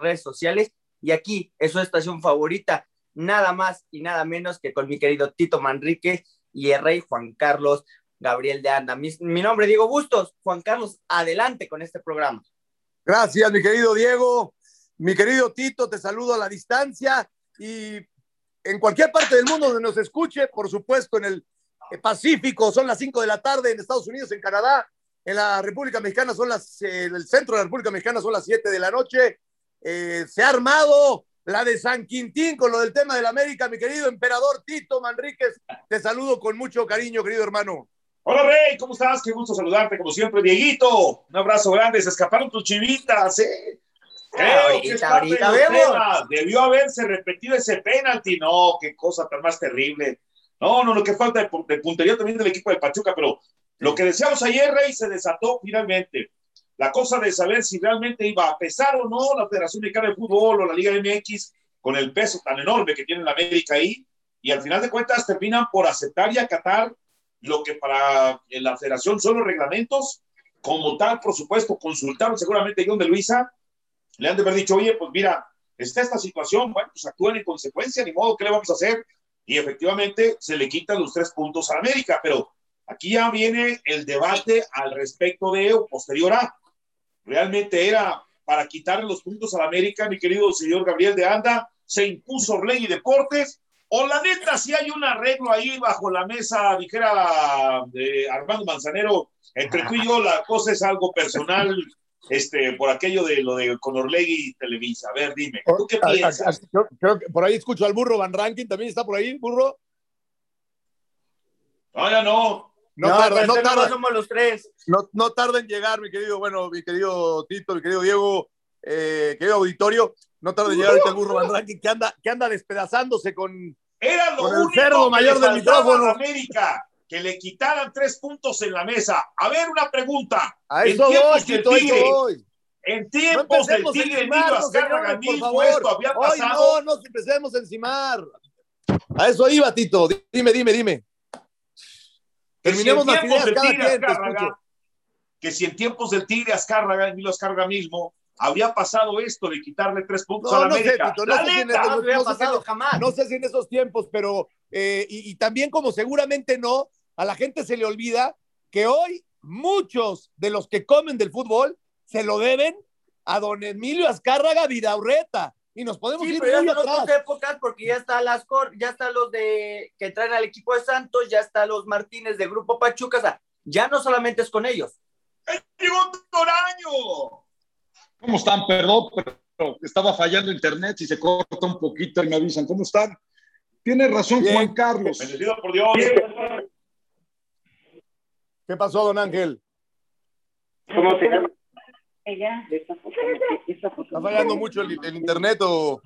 redes sociales y aquí es su estación favorita, nada más y nada menos que con mi querido Tito Manrique y el rey Juan Carlos Gabriel de Anda. Mi, mi nombre Diego Bustos. Juan Carlos, adelante con este programa. Gracias, mi querido Diego. Mi querido Tito, te saludo a la distancia y en cualquier parte del mundo donde nos escuche, por supuesto en el Pacífico son las 5 de la tarde, en Estados Unidos, en Canadá, en la República Mexicana son las, eh, el centro de la República Mexicana son las 7 de la noche. Eh, se ha armado la de San Quintín con lo del tema del América, mi querido emperador Tito Manríquez. Te saludo con mucho cariño, querido hermano. Hola Rey, ¿cómo estás? Qué gusto saludarte como siempre, Dieguito. Un abrazo grande, se escaparon tus chivitas, ¿eh? Creo ahorita, que es parte ahorita de vemos. Debió haberse repetido ese penalti. No, qué cosa tan más terrible. No, no, lo que falta de, de puntería también del equipo de Pachuca, pero lo que decíamos ayer, Rey, se desató finalmente. La cosa de saber si realmente iba a pesar o no la Federación Mexicana de Fútbol o la Liga MX con el peso tan enorme que tiene la América ahí, y al final de cuentas terminan por aceptar y acatar lo que para eh, la federación son los reglamentos, como tal, por supuesto, consultaron seguramente John de Luisa, le han de haber dicho, oye, pues mira, está esta situación, bueno, pues actúen en consecuencia, ni modo, ¿qué le vamos a hacer? Y efectivamente se le quitan los tres puntos a América, pero aquí ya viene el debate al respecto de o posterior a. Realmente era para quitarle los puntos a la América, mi querido señor Gabriel de Anda, se impuso Ley y Deportes, o la neta, si hay un arreglo ahí bajo la mesa, dijera eh, Armando Manzanero, entre tú y yo la cosa es algo personal, este, por aquello de lo de Conorlegui y Televisa. A ver, dime, ¿tú qué A- a- piensas? a- creo, creo que por ahí escucho al burro Van Ranking, también está por ahí, burro. No, ya no. No, No, tarda, no, tarda, somos los tres. no, no tarda en llegar, mi querido, bueno, mi querido Tito, mi querido Diego, eh, querido auditorio, no tarda en llegar ahorita el burro Ranking que anda, que anda despedazándose con, Era lo Con el único cerdo que mayor le del micrófono. América, que le quitaran tres puntos en la mesa. A ver, una pregunta. a En eso voy, tiempos del Tito, a eso Tigre, voy. En No tiempos del empecemos a Tigre Emilio Azcárraga mismo esto había Hoy pasado. no, no empecemos a encimar. A eso iba, Tito. Dime, dime, dime. Terminemos las ideas cada quien, Azcárraga, que si en tiempos del Tigre Azcárraga, Emilio Azcárraga mismo, había pasado esto de quitarle tres puntos No, a la no sé. Tito, La si neta, pasado jamás. No sé si en esos tiempos, pero eh, y, y también como seguramente no, a la gente se le olvida que hoy muchos de los que comen del fútbol se lo deben a don Emilio Azcárraga Vidaurreta. Y nos podemos Sí, ir pero ya atrás. otras épocas porque ya está las cor, ya están los de que traen al equipo de Santos, ya están los Martínez de Grupo Pachuca, o sea, ya no solamente es con ellos. llegó Toraño. ¿Cómo están? Perdón, pero estaba fallando internet. Si se corta un poquito, ahí me avisan. ¿Cómo están? Tiene razón Bien. Juan Carlos. Bendecido por Dios. ¿Qué pasó, don Ángel? ¿Cómo se llama? Ella, esa foto, esa foto. ¿Está fallando mucho el, el internet o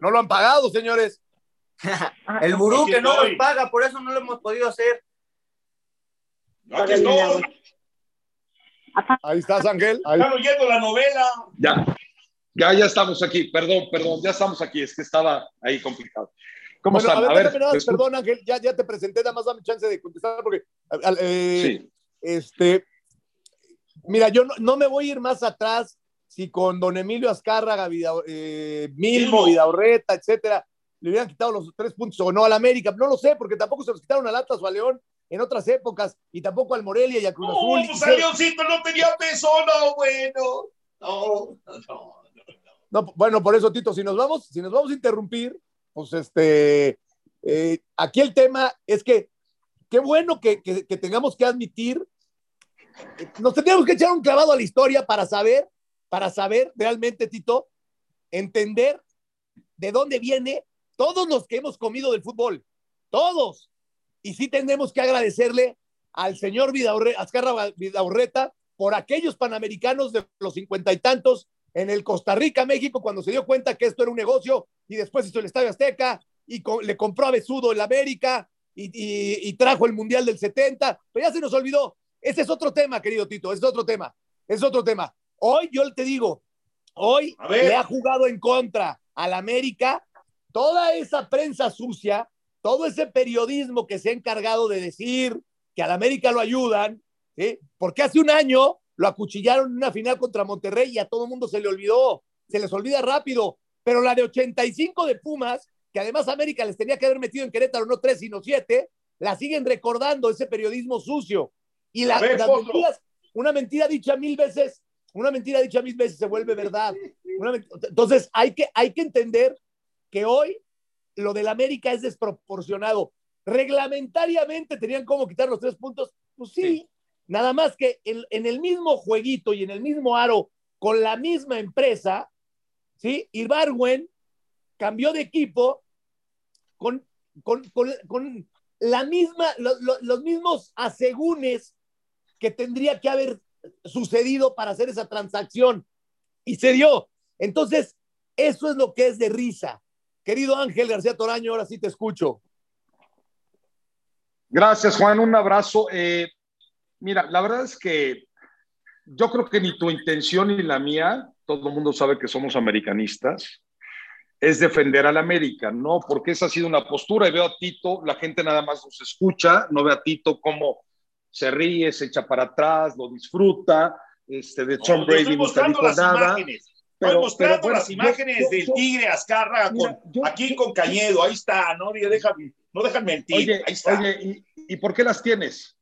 no lo han pagado, señores? El gurú Aquí que no nos paga, por eso no lo hemos podido hacer. Aquí estoy. Ahí estás, Ángel. Ahí. Están oyendo la novela. Ya, ya, ya estamos aquí. Perdón, perdón, ya estamos aquí. Es que estaba ahí complicado. ¿Cómo Bueno, están? a ver, escucho. perdón, Ángel, ya, ya te presenté, nada más dame chance de contestar porque, eh, Sí, este, mira, yo no, no me voy a ir más atrás si con don Emilio Azcárraga, Vida, eh, Milmo. Vidaurreta, etcétera, le hubieran quitado los tres puntos o no al América, no lo sé, porque tampoco se los quitaron al Atlas o a León en otras épocas y tampoco al Morelia y a Cruz No, Azul. pues a Leoncito no tenía peso, no, bueno. No, no, no. No, bueno, por eso, Tito, si nos vamos, si nos vamos a interrumpir, pues este, eh, aquí el tema es que qué bueno que, que- que tengamos que admitir, nos tendríamos que echar un clavado a la historia para saber, para saber realmente, Tito, entender de dónde viene todos los que hemos comido del fútbol, todos. Y sí tenemos que agradecerle al señor Vidaurre, Azcárraga Vidaurreta por aquellos panamericanos de los cincuenta y tantos en el Costa Rica, México, cuando se dio cuenta que esto era un negocio y después hizo el Estadio Azteca y co- le compró a Besudo el América y, y- y trajo el Mundial del 70, pero ya se nos olvidó. Ese es otro tema, querido Tito, es otro tema, es otro tema. Hoy yo te digo, hoy le ha jugado en contra al América toda esa prensa sucia, todo ese periodismo que se ha encargado de decir que al América lo ayudan, ¿sí? porque hace un año lo acuchillaron en una final contra Monterrey y a todo el mundo se le olvidó. se les olvida rápido, pero la de 85 de Pumas, que además América les tenía que haber metido en Querétaro no tres, sino siete, la siguen recordando ese periodismo sucio. Y la, ver, las mentiras, una mentira dicha mil veces, una mentira dicha mil veces se vuelve verdad. Una entonces hay que, hay que entender que hoy lo del América es desproporcionado. Reglamentariamente tenían como quitar los tres puntos. Pues sí, nada más que en, en el mismo jueguito y en el mismo aro, con la misma empresa, ¿sí? Ibarwen cambió de equipo con, con, con, con la misma, lo- lo- los mismos asegúnes que tendría que haber sucedido para hacer esa transacción. Y se dio. Entonces, eso es lo que es de risa. Querido Ángel García Toraño, ahora sí te escucho. Gracias, Juan. Un abrazo. Eh, mira, la verdad es que yo creo que ni tu intención ni la mía, todo el mundo sabe que somos americanistas, es defender al América, ¿no? Porque esa ha sido una postura y veo a Tito, la gente nada más nos escucha, no ve a Tito cómo se ríe, se echa para atrás, lo disfruta, este, de Tom No, Brady nunca mostrando dijo las nada. imágenes. pero- Estoy mostrando pero bueno, las imágenes yo- del yo- Tigre Azcárraga con, aquí con Cañedo. Ahí está, no, déjame, no dejan mentir. Oye, ahí está. oye, ¿y, ¿y por qué las tienes?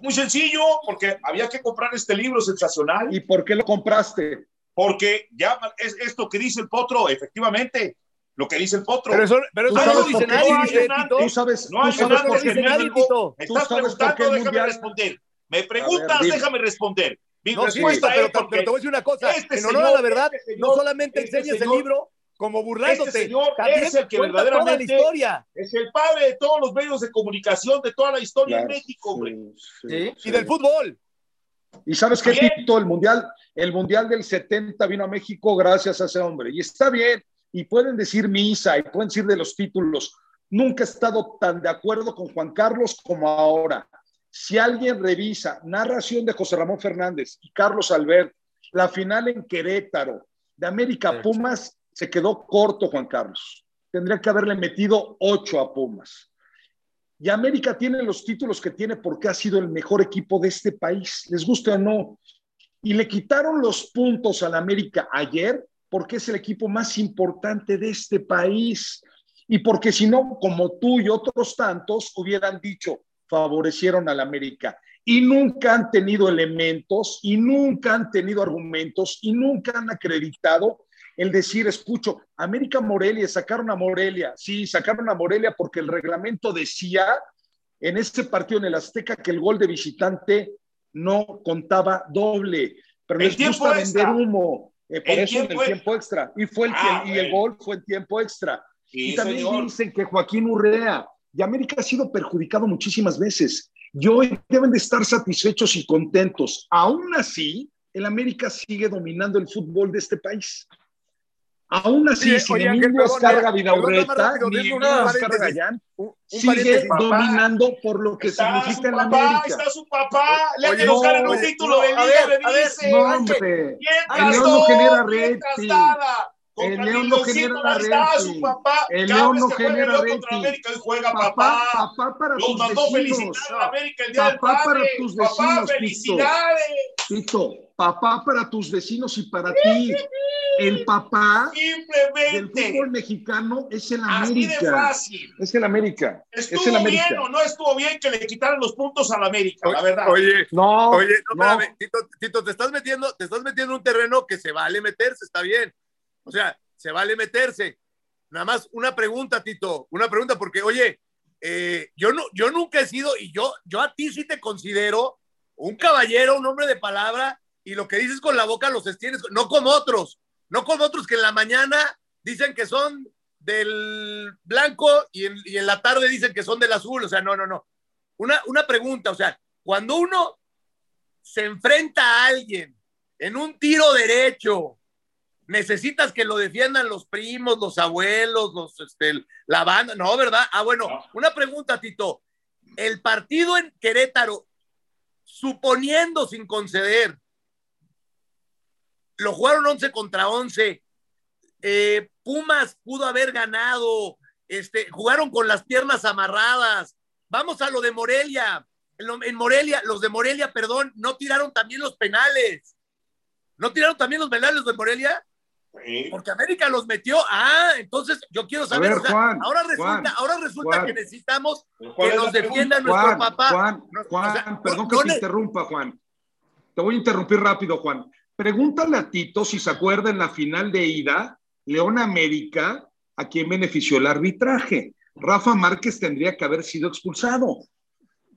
Muy sencillo, porque había que comprar este libro sensacional. ¿Y por qué lo compraste? Porque ya es esto que dice el potro, efectivamente, lo que dice el potro. Pero eso, pero Tú eso sabes no dice por qué nadie. Tito. Tú sabes, No tú hay sabes nada por dice qué. nadie, Tito. Me Tú estás sabes preguntando, déjame Mundial- responder. Me preguntas, déjame responder. Mi No, sí, respuesta pero, es pero te voy a decir una cosa. este en honor a la verdad, este no solamente este enseñas señor- el libro como burlándote. este señor es el que la verdaderamente historia. es el padre de todos los medios de comunicación de toda la historia Claro, en México, hombre. sí, sí, Sí. sí. Y del fútbol. Y sabes qué. Tito, el mundial, el mundial del 70 vino a México gracias a ese hombre. Y está bien. Y pueden decir misa y pueden decir de los títulos. Nunca he estado tan de acuerdo con Juan Carlos como ahora. Si alguien revisa narración de José Ramón Fernández y Carlos Albert, la final en Querétaro de América. Pumas, se quedó corto Juan Carlos. Tendría que haberle metido ocho a Pumas. Y América tiene los títulos que tiene porque ha sido el mejor equipo de este país, les guste o no. Y le quitaron los puntos al América ayer porque es el equipo más importante de este país. Y porque si no, como tú y otros tantos hubieran dicho, favorecieron al América. Y nunca han tenido elementos, y nunca han tenido argumentos, y nunca han acreditado el decir, escucho, América Morelia, sacaron a Morelia, sí, sacaron a Morelia porque el reglamento decía en este partido en el Azteca que el gol de visitante no contaba doble, pero El les tiempo gusta extra. vender humo, eh, por El eso en el tiempo- tiempo extra, y fue el, Ah, y el gol fue en tiempo extra. Sí, y también señor. dicen que Joaquín Urrea y América ha sido perjudicado muchísimas veces. Y hoy deben de estar satisfechos y contentos. Aún así, el América sigue dominando el fútbol de este país. Aún así, Oye, sin oye, Ángel, Emilio perdón, Vidaurreta, ni Emilio Gallán, un sigue dominando por lo que Está significa papá, América. está su papá. Le nos no, ganen un título no, de liga, ver, dice. El León no genera rating. El León no genera rating. su papá. El León no genera rating. Papá, papá. para tus vecinos. Papá para tus Papá, vecinos, Tito. felicidades. Papá para tus vecinos y para ti. El papá del Simplemente. fútbol mexicano es el Así de América. fácil. Es el América. Es el ¿Estuvo América. bien o no estuvo bien que le quitaran los puntos a la América? La verdad. Oye, No, Oye, no, no. espérame, Tito, Tito, te estás metiendo, te estás metiendo en un terreno que se vale meterse, está bien. O sea, se vale meterse. Nada más una pregunta, Tito, una pregunta, porque, oye, eh, yo no, yo nunca he sido, y yo, yo a ti sí te considero un caballero, un hombre de palabra, y lo que dices con la boca los tienes, no como otros, no como otros que en la mañana dicen que son del blanco y en, y en la tarde dicen que son del azul, o sea, no, no, no. Una, una pregunta, o sea, cuando uno se enfrenta a alguien en un tiro derecho, necesitas que lo defiendan los primos, los abuelos, los, este, la banda, no, ¿verdad? Ah, bueno, No. una pregunta, Tito. El partido en Querétaro, suponiendo sin conceder, lo jugaron 11 contra 11. Eh, Pumas pudo haber ganado, este, jugaron con las piernas amarradas. Vamos a lo de Morelia. En, lo- en Morelia, los de Morelia, perdón, no tiraron también los penales. ¿No tiraron también los penales de Morelia? Sí. Porque América los metió. Ah, entonces yo quiero saber. ver, o sea, Juan, ahora resulta, Juan, ahora resulta Juan. que necesitamos Pero ¿cuál que nos defienda nuestro Juan, papá. Juan, o sea, perdón no- que no te interrumpa, Juan. Te voy a interrumpir rápido, Juan. Pregúntale a Tito si se acuerda en la final de ida, León América, a quién benefició el arbitraje. Rafa Márquez tendría que haber sido expulsado.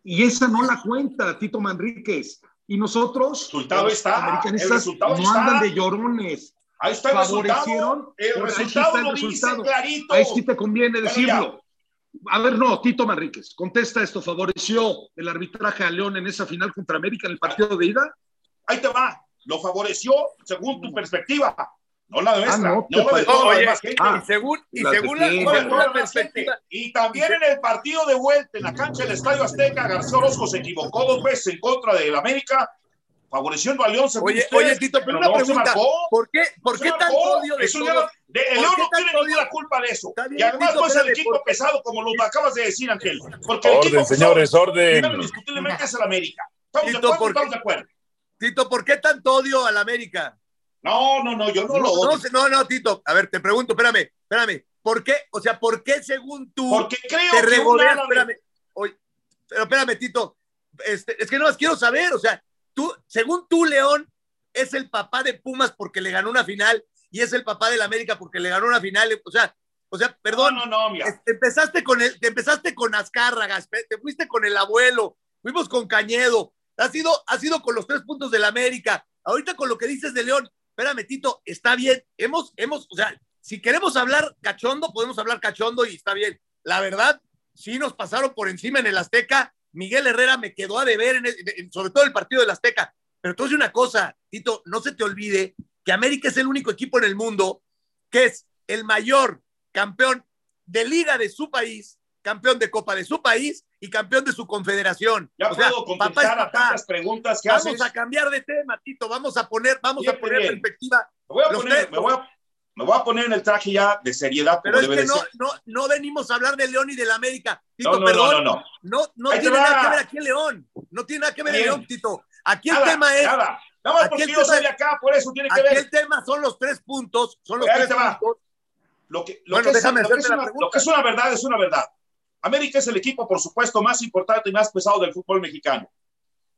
Y esa no la cuenta, Tito Manríquez. Y nosotros, resultado los está, el americanistas, resultado no está. andan de llorones. Ahí está el resultado. Favorecieron, El resultado está el lo dice resultado. clarito. Ahí sí te conviene Bueno, decirlo. A ver, no, Tito Manríquez, contesta esto. ¿Favoreció el arbitraje a León en esa final contra América en el partido de ida? Ahí te va. Lo favoreció según tu perspectiva. No la nuestra. Ah, no, no, la de toda la Oye, demás gente. ah, y según, y la según perspectiva, Y también en el partido de vuelta en la cancha del Estadio Azteca, García Orozco se equivocó dos veces en contra del América, favoreciendo a León según Oye, ustedes, oye, Tito, pero una no se pregunta. marcó. ¿Por qué, por qué odio de Eso de- el ¿Por León no tiene odio? ninguna culpa de eso. Bien, y además Tito, no es el equipo pesado como lo acabas de decir, Ángel. Porque el Orden, equipo señores, pesado, orden. Indiscutiblemente es el América. ¿Estamos de acuerdo? Estamos de acuerdo. Tito, ¿por qué tanto odio al América? No, no, no, yo no, lo odio. no, no, no, Tito. A ver, te pregunto, espérame, espérame. ¿Por qué? O sea, ¿por qué según tú Porque creo te regodeas? Espérame. Oye, pero espérame, Tito. Este, es que no más quiero saber. O sea, tú, según tú, León, es el papá de Pumas porque le ganó una final y es el papá del América porque le ganó una final. O sea, o sea, perdón. No, no, no, mira. Este, empezaste con el, te empezaste con Azcárraga, espe- te fuiste con el abuelo, fuimos con Cañedo, has sido, has sido con los tres puntos del América. Ahorita con lo que dices de León, espérame, Tito, está bien. Hemos, hemos, o sea, si queremos hablar cachondo, podemos hablar cachondo y está bien. La verdad, sí nos pasaron por encima en el Azteca. Miguel Herrera me quedó a deber, en el- en- sobre todo el partido del Azteca. Pero decir una cosa, Tito, no se te olvide que América es el único equipo en el mundo que es el mayor campeón de liga de su país, campeón de copa de su país y campeón de su confederación. Ya o sea, puedo contestar a tantas preguntas que Vamos haces. a cambiar de tema, Tito. Vamos a poner, vamos a poner bien. perspectiva. Me voy, a poner, tres- me, voy a, me voy a poner en el traje ya de seriedad, Pero como es debe que de no, ser. no, no venimos a hablar de León y del América. Tito, No, no, perdón. no, no, no. No, tiene nada que ver aquí en León. No tiene nada que ver en Bien. León, Tito. Aquí el Nada, tema es, Nada, nada más aquí porque el yo tema soy es- de acá, por eso tiene que aquí ver. el tema son los tres puntos, son los tres puntos. Lo que, lo Bueno, que es, déjame lo que hacerte es la una, pregunta. lo que es una verdad es una verdad. América es el equipo, por supuesto, más importante y más pesado del fútbol mexicano.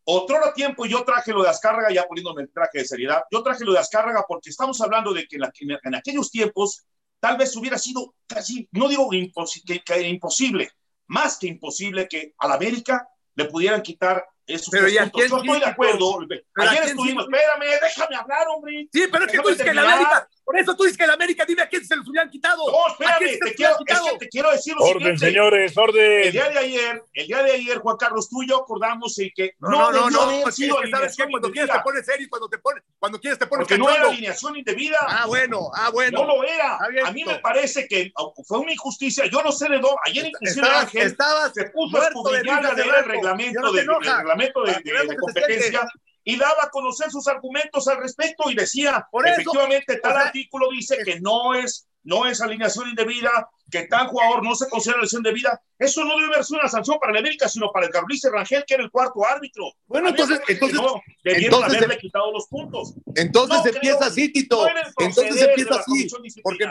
Otro tiempo yo traje lo de Azcárraga, ya poniéndome el traje de seriedad, yo traje lo de Azcárraga porque estamos hablando de que en, la- aquellos tiempos tal vez hubiera sido casi, no digo que, que imposible, más que imposible que al América le pudieran quitar esos Pero tres ¿y a puntos. Yo estoy de acuerdo. ¿a Ayer estuvimos, espérame, déjame hablar, hombre. Sí, pero es que tú dices que la. América, por eso tú dices que la América, dime a quién se los hubieran quitado. No, ¿A espérame, te quiero, es que te quiero decir lo Orden, siguiente. señores, El orden. día de ayer, el día de ayer, Juan Carlos, tú y yo acordamos en que No, no, no, no, no, sido que sabes que alineación cuando quieres te pones serio y cuando te pones, cuando quieres te pones porque no era alineación indebida. Ah, bueno, ah, bueno. No lo era. A mí me parece que fue una injusticia. Yo no sé de dónde. Ayer inclusive Ángel se puso a escudriñar el reglamento, de, el reglamento de, que de- competencia y daba a conocer sus argumentos al respecto y decía, Por eso, efectivamente, tal o sea, artículo dice que no es, no es alineación indebida, que tal jugador no se considera alineación indebida. Eso no debe sido una sanción para el América, sino para el Carlice Rangel, que era el cuarto árbitro. Bueno, entonces, entonces, no, debieron entonces- haberle quitado los puntos. entonces No creo- empieza así, Tito. Entonces empieza de así. Porque,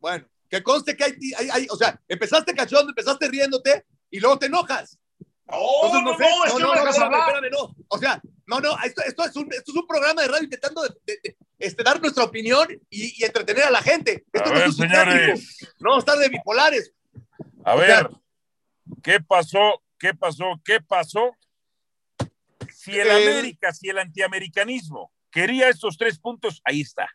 bueno, que conste que hay, hay- hay- o sea, empezaste cachondo, empezaste riéndote y luego te enojas. No, Entonces, no, sé, no, es que no dejas espérame, espérame, no. O sea, no, no, esto, esto, es un, esto es un programa de radio intentando de- de- de, este, dar nuestra opinión y, y entretener a la gente. Esto A no ver, es señores. No estar de bipolares. A O ver, sea- ¿qué pasó? ¿Qué pasó? ¿Qué pasó? Si el Eh, América, si el antiamericanismo quería estos tres puntos, ahí está.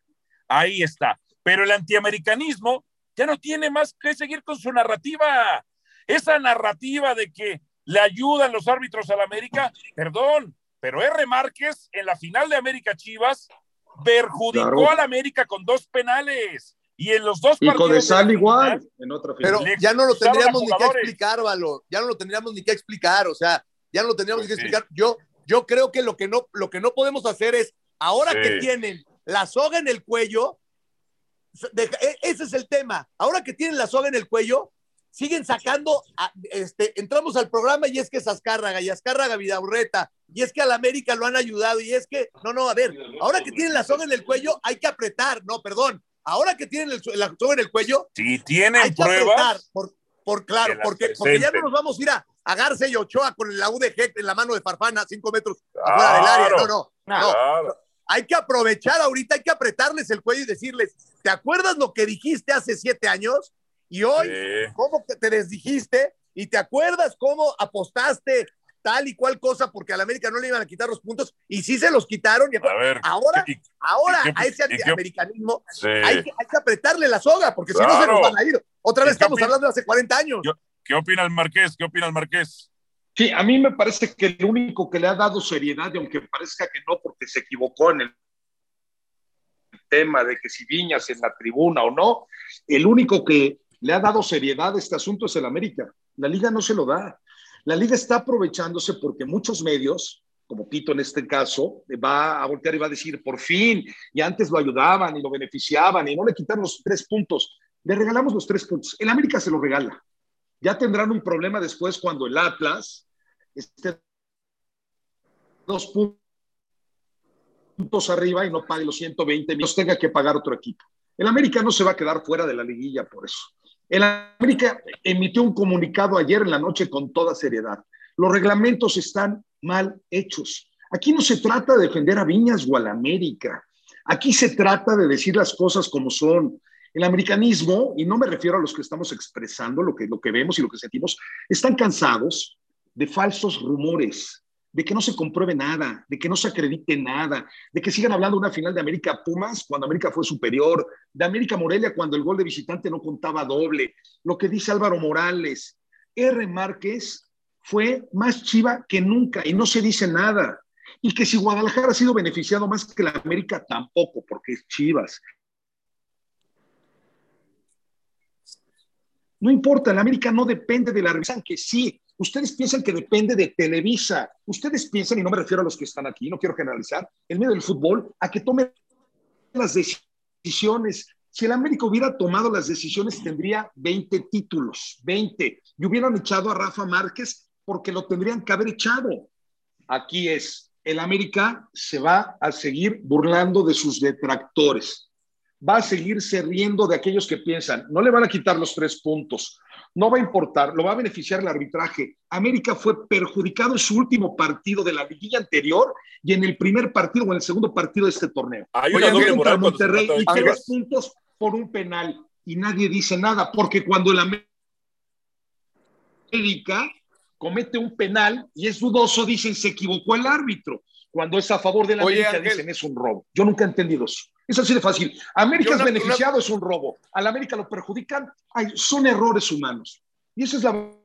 Ahí está. Pero el antiamericanismo ya no tiene más que seguir con su narrativa. Esa narrativa de que le ayudan los árbitros al América, perdón, pero R. Márquez en la final de América Chivas perjudicó Claro. al América con dos penales. Y en los dos Y partidos. con de sal igual, final, en otra final. Pero ya no lo tendríamos ni que explicar, Valo. Ya no lo tendríamos ni que explicar. O sea, ya no lo tendríamos Pues ni que sí. explicar. Yo, yo creo que lo que no, lo que no podemos hacer es, ahora Sí. que tienen la soga en el cuello, e- ese es el tema. Ahora que tienen la soga en el cuello, siguen sacando, a- este, entramos al programa y es que es Azcárraga y Azcárraga Vidaurreta y es que al América lo han ayudado y es que, no, no, a ver, ahora que tienen la soga en el cuello hay que apretar, no, perdón, ahora que tienen el, la soga en el cuello, Si tienen hay que apretar, por, por claro, porque, porque ya no nos vamos a ir a, a y Ochoa con la UDG en la mano de Farfana, cinco metros afuera del área. No, no, no. claro. Hay que aprovechar ahorita, hay que apretarles el cuello y decirles, ¿te acuerdas lo que dijiste hace siete años? Y hoy, Sí. ¿cómo que te desdijiste? ¿Y te acuerdas cómo apostaste tal y cual cosa porque a la América no le iban a quitar los puntos? Y sí se los quitaron. Y A ver, ahora, ¿y- ahora y qué- a ese antiamericanismo sí. hay, que, hay que apretarle la soga, porque si no se nos van a ir. Otra ¿Y vez estamos opina- hablando de hace 40 años. Yo- ¿Qué opina el Marqués? ¿Qué opina el Marqués? Sí, a mí me parece que el único que le ha dado seriedad, y aunque parezca que no, porque se equivocó en el tema de que si Viñas en la tribuna o no, el único que le ha dado seriedad a este asunto es el América. La liga no se lo da. La liga está aprovechándose porque muchos medios, como Tito en este caso, va a voltear y va a decir, por fin, y antes lo ayudaban y lo beneficiaban y no le quitaron los tres puntos. Le regalamos los tres puntos. El América se lo regala. Ya tendrán un problema después cuando el Atlas esté dos puntos arriba y no pague los 120 millones, tenga que pagar otro equipo. El América no se va a quedar fuera de la liguilla por eso. El América emitió un comunicado ayer en la noche con toda seriedad. Los reglamentos están mal hechos. Aquí no se trata de defender a Viñas o a la América. Aquí se trata de decir las cosas como son. El americanismo, y no me refiero a los que estamos expresando lo que, lo que vemos y lo que sentimos, están cansados de falsos rumores, de que no se compruebe nada, de que no se acredite nada, de que sigan hablando una final de América Pumas cuando América fue superior, de América Morelia cuando el gol de visitante no contaba doble, lo que dice Álvaro Morales. R. Márquez fue más chiva que nunca y no se dice nada. Y que si Guadalajara ha sido beneficiado más que la América, tampoco, porque es Chivas. No importa, la América no depende de la revista, que sí. Ustedes piensan que depende de Televisa. Ustedes piensan, y no me refiero a los que están aquí, no quiero generalizar, en medio del fútbol, a que tomen las decisiones. Si el América hubiera tomado las decisiones, tendría 20 títulos, 20. Y hubieran echado a Rafa Márquez porque lo tendrían que haber echado. Aquí es, el América se va a seguir burlando de sus detractores va a seguirse riendo de aquellos que piensan, no le van a quitar los tres puntos, no va a importar, lo va a beneficiar el arbitraje. América fue perjudicado en su último partido de la liguilla anterior y en el primer partido o en el segundo partido de este torneo. Hay una doble moral Monterrey y tres puntos por un penal y nadie dice nada, porque cuando el América comete un penal y es dudoso, dicen se equivocó el árbitro. Cuando es a favor de la Oye, América, Ángel. dicen es un robo. Yo nunca he entendido eso. Es así de fácil. América Yo es beneficiado, es un robo. A la América lo perjudican, ay, son errores humanos. Y esa es la No,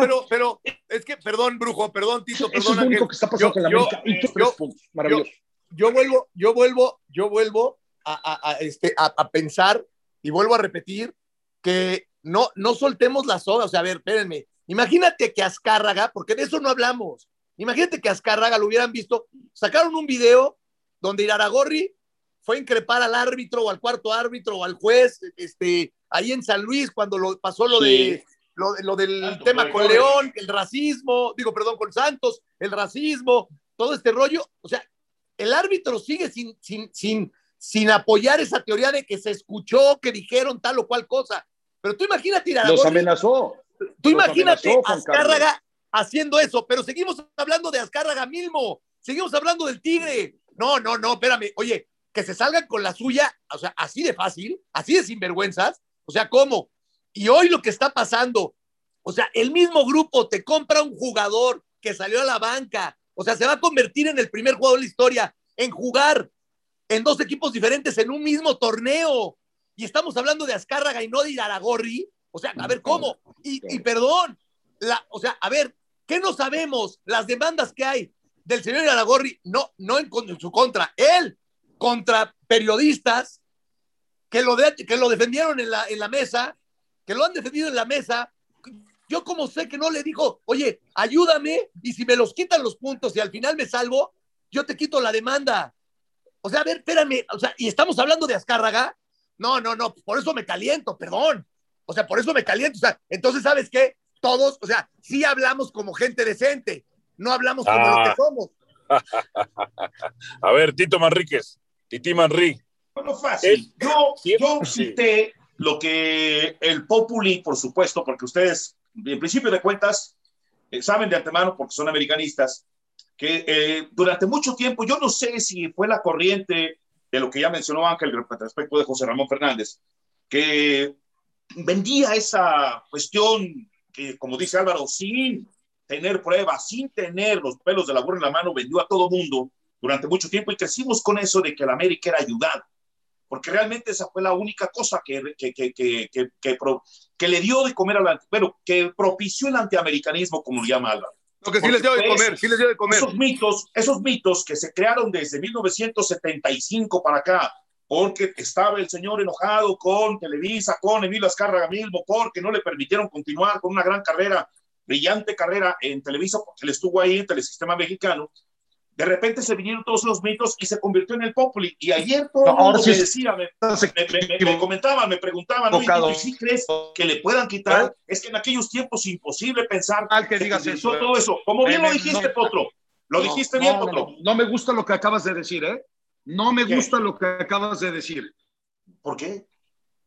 pero, pero es que, perdón, Brujo, perdón, Tito, eso perdón, es lo único que está pasando Yo- con la yo, América. y eh, tú yo- puntos. Maravilloso. yo vuelvo, yo vuelvo, yo vuelvo a, a- a, este, a, a pensar y vuelvo a repetir que no, no soltemos la soga. O sea, a ver, espérenme. Imagínate que Azcárraga, porque de eso no hablamos. Imagínate que Azcárraga lo hubieran visto. Sacaron un video donde Iraragorri fue a increpar al árbitro o al cuarto árbitro o al juez, este, ahí en San Luis, cuando lo, pasó lo Sí. de lo, lo del Santos, tema con. León, el racismo, digo, perdón, con Santos, el racismo, todo este rollo. O sea, el árbitro sigue sin, sin, sin, sin apoyar esa teoría de que se escuchó, que dijeron tal o cual cosa. Pero tú imagínate, Los Iraragorri, amenazó. tú los imagínate amenazó, Azcárraga haciendo eso, pero seguimos hablando de Azcárraga mismo, seguimos hablando del Tigre. No, no, no, espérame. Oye, que se salgan con la suya, o sea, así de fácil, así de sinvergüenzas. O sea, ¿cómo? Y hoy lo que está pasando, o sea, el mismo grupo te compra un jugador que salió a la banca, o sea, se va a convertir en el primer jugador de la historia en jugar en dos equipos diferentes en un mismo torneo. Y estamos hablando de Azcárraga y no de Iraragorri. O sea, a ver, ¿cómo? Y, y perdón, la, o sea, a ver, ¿qué no sabemos? Las demandas que hay del señor Iraragorri, no, no en, en su contra, él contra periodistas que lo, que lo defendieron en la, en la mesa, que lo han defendido en la mesa. Yo como sé que no le dijo, oye, ayúdame y si me los quitan los puntos y al final me salvo, yo te quito la demanda. O sea, a ver, espérame, o sea, y estamos hablando de Azcárraga. No, no, no, por eso me caliento, perdón. O sea, por eso me caliento. O sea, entonces, ¿sabes qué? Todos, o sea, sí hablamos como gente decente, no hablamos como Ah. lo que somos. A ver, Tito Manríquez, Titi Manrí, Bueno, fácil. Yo, yo cité lo que el Populi, por supuesto, porque ustedes, en principio de cuentas, eh, saben de antemano, porque son americanistas, que eh, durante mucho tiempo, yo no sé si fue la corriente de lo que ya mencionó Ángel respecto de José Ramón Fernández, que vendía esa cuestión que, como dice Álvaro, sin tener pruebas, sin tener los pelos de la burra en la mano, vendió a todo mundo durante mucho tiempo y crecimos con eso de que el América era ayudado, porque realmente esa fue la única cosa que, que, que, que, le dio de comer al bueno, que propició el antiamericanismo, como lo llama Álvaro. Lo que sí les dio de comer, sí les dio de comer. Esos mitos, esos mitos que se crearon desde 1975 para acá, porque estaba el señor enojado con Televisa, con Emilio Azcárraga mismo, porque no le permitieron continuar con una gran carrera, brillante carrera en Televisa, porque él estuvo ahí en Telesistema Mexicano. De repente se vinieron todos los mitos y se convirtió en el Populi. Y ayer todo el sí me decía, me, me, me, me, comentaban, me preguntaban, ¿no? ¿y si crees que le puedan quitar? ¿Eh? Es que en aquellos tiempos imposible pensar Al que digas que eso, todo eso. Como bien lo dijiste, no, Potro. Lo no, dijiste no, bien, no, Potro. No, no, me gusta lo que acabas de decir, ¿eh? No me gusta lo que acabas de decir. ¿Por qué?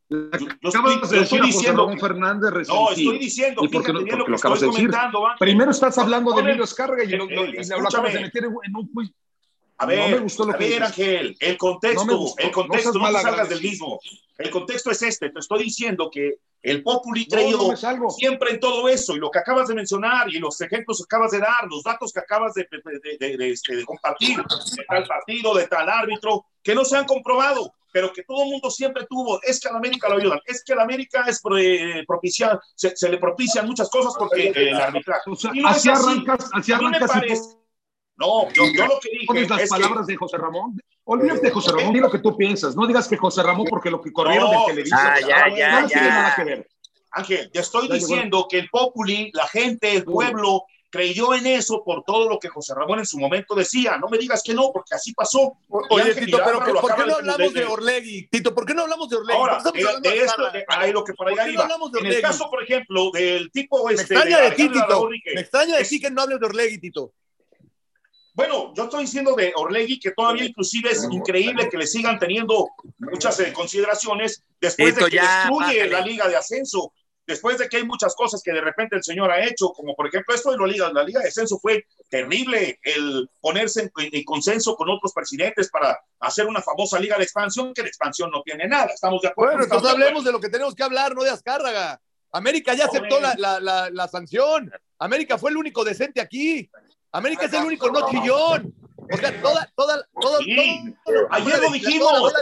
Yo, yo estoy, de estoy diciendo Ramón Fernández resentido. No, estoy diciendo, ¿Y por qué no, fíjate bien porque lo lo que acabas de decir? Primero estás hablando de Emilio Escarga y lo, lo- Eh, y lo acabas de meter en en un quiz. A ver, no me gustó lo a que ver, dices. Ángel, el contexto, No me gustó, el contexto, no no, seas te salgas malagradecido. del mismo. El contexto es este, te estoy diciendo que el Populi No, creyó siempre en todo eso, y lo que acabas de mencionar, y los ejemplos que acabas de dar, los datos que acabas de, este, de compartir, de tal partido, de tal árbitro, que no se han comprobado, pero que todo el mundo siempre tuvo, es que a la América lo ayudan, es que a la América es eh, propiciar, se, se le propician muchas cosas porque eh, el arbitraje. O sea, no así así. arrancas, así arrancas parece- No, yo, yo lo que dije pones las es que- palabras de José Ramón. Olvídate de José Ramón, di lo que tú piensas. No digas que José Ramón porque lo que corrieron No, de Televisa. ah, ya, ya, no tiene ya. nada que ver. Ángel, te estoy Ya llegó. diciendo que el Populi, la gente, el pueblo, creyó en eso por todo lo que José Ramón en su momento decía. No me digas que no, porque así pasó. Oye, Tito, pero lo ¿por qué no hablamos de de- Orlegui? Tito, ¿por qué no hablamos de Orlegui? Ahora, ¿Por qué de, de de esto, ahí lo que por ¿Por allá no iba. de En el caso, por ejemplo, del tipo Me este. extraña de ti, Tito. Que- Me extraña de ti que no hables de Orlegui, Tito. Bueno, yo estoy diciendo de Orlegui que todavía inclusive es increíble que le sigan teniendo muchas eh, consideraciones después Tito, de que ya, destruye bájale. la liga de ascenso, después de que hay muchas cosas que de repente el señor ha hecho, como por ejemplo esto de la liga, la liga de ascenso fue terrible, el ponerse en, en consenso con otros presidentes para hacer una famosa liga de expansión, que de expansión no tiene nada, estamos de acuerdo. Bueno, entonces de hablemos de lo que tenemos que hablar, no de Azcárraga. América ya aceptó la, la, la, la sanción. América fue el único decente aquí. América es el único no chillón. O sea, toda, toda, toda, Sí. Ayer lo dijimos.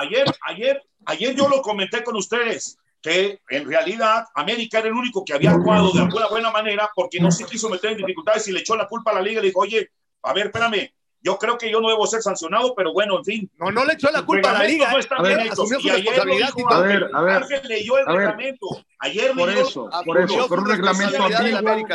Ayer, ayer, ayer yo lo comenté con ustedes, que en realidad América era el único que había actuado de alguna buena manera porque no se quiso meter en dificultades y le echó la culpa a la liga y le dijo, oye, a ver, espérame, yo creo que yo no debo ser sancionado, pero bueno, en fin. No, no le echó la culpa a la liga. no ¿eh? están A ver, bien su Y ayer lo dijo. A ver, a ver. Ángel leyó el A ver. reglamento. Ayer Por leyó eso, Ah, por eso, por un reglamento ambiguo.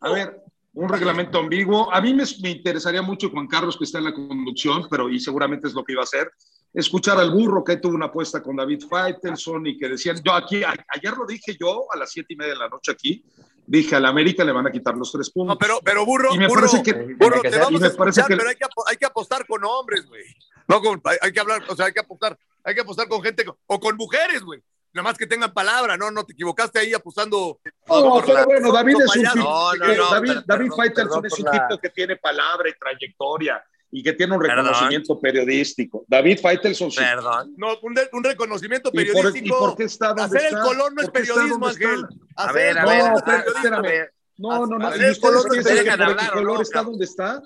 A ver, un reglamento ambiguo. A mí me, me interesaría mucho, Juan Carlos, que está en la conducción, pero y seguramente es lo que iba a hacer, escuchar al burro que tuvo una apuesta con David Faitelson y que decían, yo aquí, a- ayer lo dije yo a las siete y media de la noche aquí, dije a la América le van a quitar los tres puntos. No, pero, pero burro, y me burro, parece que, burro, que te vamos y me a escuchar, que- pero hay que, hay que apostar con hombres, güey. No con, hay, hay que hablar, o sea, hay que apostar, hay que apostar con gente, o con mujeres, güey. Nada más que tengan palabra, no, no te equivocaste ahí apostando. No, por pero la- bueno, David es un payaso. tipo, No, no, David, pero- David Faitelson es un la- tipo que tiene palabra y trayectoria y que tiene un Perdón. reconocimiento periodístico. David Faitelson sí. Perdón. No, un, de- un reconocimiento ¿Y por, periodístico. ¿Y por qué está donde Hacer el color no es ¿Por qué está periodismo? Ángel. A ver, a ver. no espérame. No, no, no. Hacer ¿Y el ustedes color no es piensan que dejan por hablar, el ¿o color no, está donde está?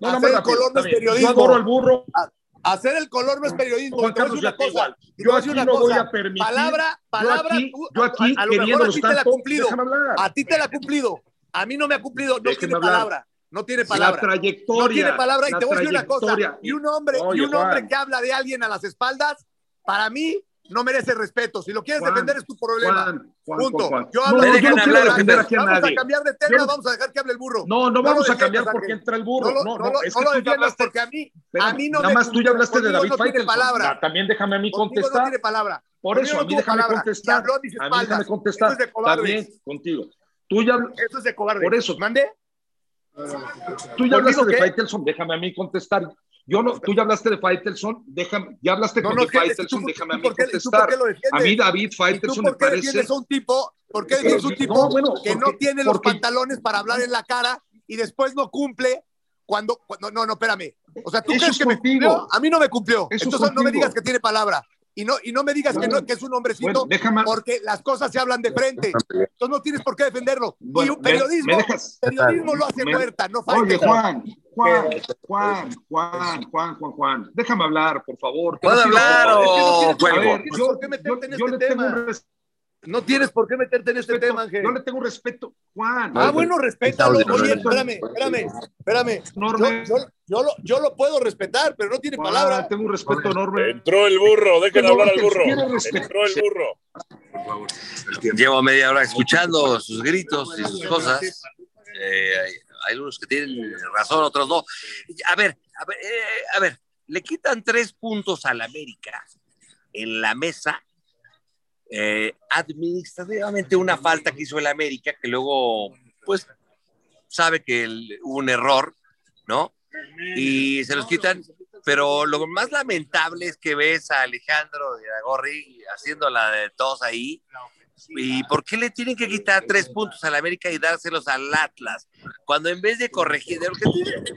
No, no, Hacer el color no es periodismo. Yo adoro al burro. Hacer el color no es periodismo. Juan voy Carlos, una cosa. igual. Yo voy aquí una no voy cosa. a permitir. Palabra, palabra. yo aquí, tú- yo aquí a, a lo mejor a queriéndolos ti te la ha cumplido. A ti te la ha cumplido. A mí no me ha cumplido. No Déjeme tiene hablar. palabra. No tiene La palabra. trayectoria. No tiene palabra. Y la te voy a decir una cosa. Y un hombre, y Oye, un hombre Juan. que habla de alguien a las espaldas, para mí no merece respeto. Si lo quieres Juan, defender es tu problema. Juan, Juan, Punto. Yo No, hablo no, de yo no quiero defender aquí a Vamos a nadie. cambiar de tema, no- vamos a dejar que hable el burro. No, no vamos a defiendas, cambiar porque entra el burro. No, No, no, no, es no que lo defiendas porque a mí, a Espérame, mí no nada me más tú ya hablaste de David no tiene Faitelson. palabra. También déjame a mí Contigo no contestar. tiene palabra. Por eso, no a mí déjame contestar. Y a A mí déjame contestar. Eso es de cobardes. También contigo. Tú ya, Eso es de cobarde. Por eso. ¿Mande? Tú ya hablaste ¿Conmigo de? Faitelson, déjame a mí contestar. Yo no, tú ya hablaste de Faitelson, déjame, ya hablaste No, con no, de es Faitelson, ¿tú- déjame a mí qué- contestar. A mí David ¿Y tú Faitelson me parece. un tipo? ¿Por qué a un no, tipo bueno, que porque- no tiene los porque- pantalones para hablar en la cara y después no cumple cuando, cuando- no, no, espérame. O sea, ¿tú Eso crees es que me contigo. cumplió? A mí no me cumplió. Eso es Entonces no me contigo. digas que tiene palabra. Y no, y no me digas que, no, que es un hombrecito Bueno, porque las cosas se hablan de frente. Entonces no tienes por qué defenderlo. y un periodismo, me dejas- periodismo lo hace me- muerta, no Oye, Faitelson. Juan, Juan, Juan, Juan, Juan, Juan, Juan, déjame hablar, por favor. ¿Puedo hablar por favor. o Es que no tienes- cuelgo? A ver, ¿Tienes yo, por qué meterte en yo- yo este le tengo un No tienes por qué meterte en este respeto, tema, Ángel. yo le tengo respeto, Juan. Ah, bueno, respétalo. Oye, espérame, espérame, espérame. Yo, Enorme. yo, yo lo, yo lo puedo respetar, pero no tiene Juan, palabra. Tengo un respeto enorme. Entró el burro, dejen No, hablar al burro. Entró el burro. Llevo media hora escuchando sus gritos y sus cosas. Eh, hay, hay unos que tienen razón, otros no. A ver, a ver, eh, a ver, le quitan tres puntos al América en la mesa. Eh, administrativamente una falta que hizo el América, que luego, pues, sabe que hubo un error, ¿no? Y se los quitan. Pero lo más lamentable es que ves a Alejandro de Agorri haciendo la de todos ahí. ¿Y por qué le tienen que quitar tres puntos al América y dárselos al Atlas? Cuando en vez de corregir,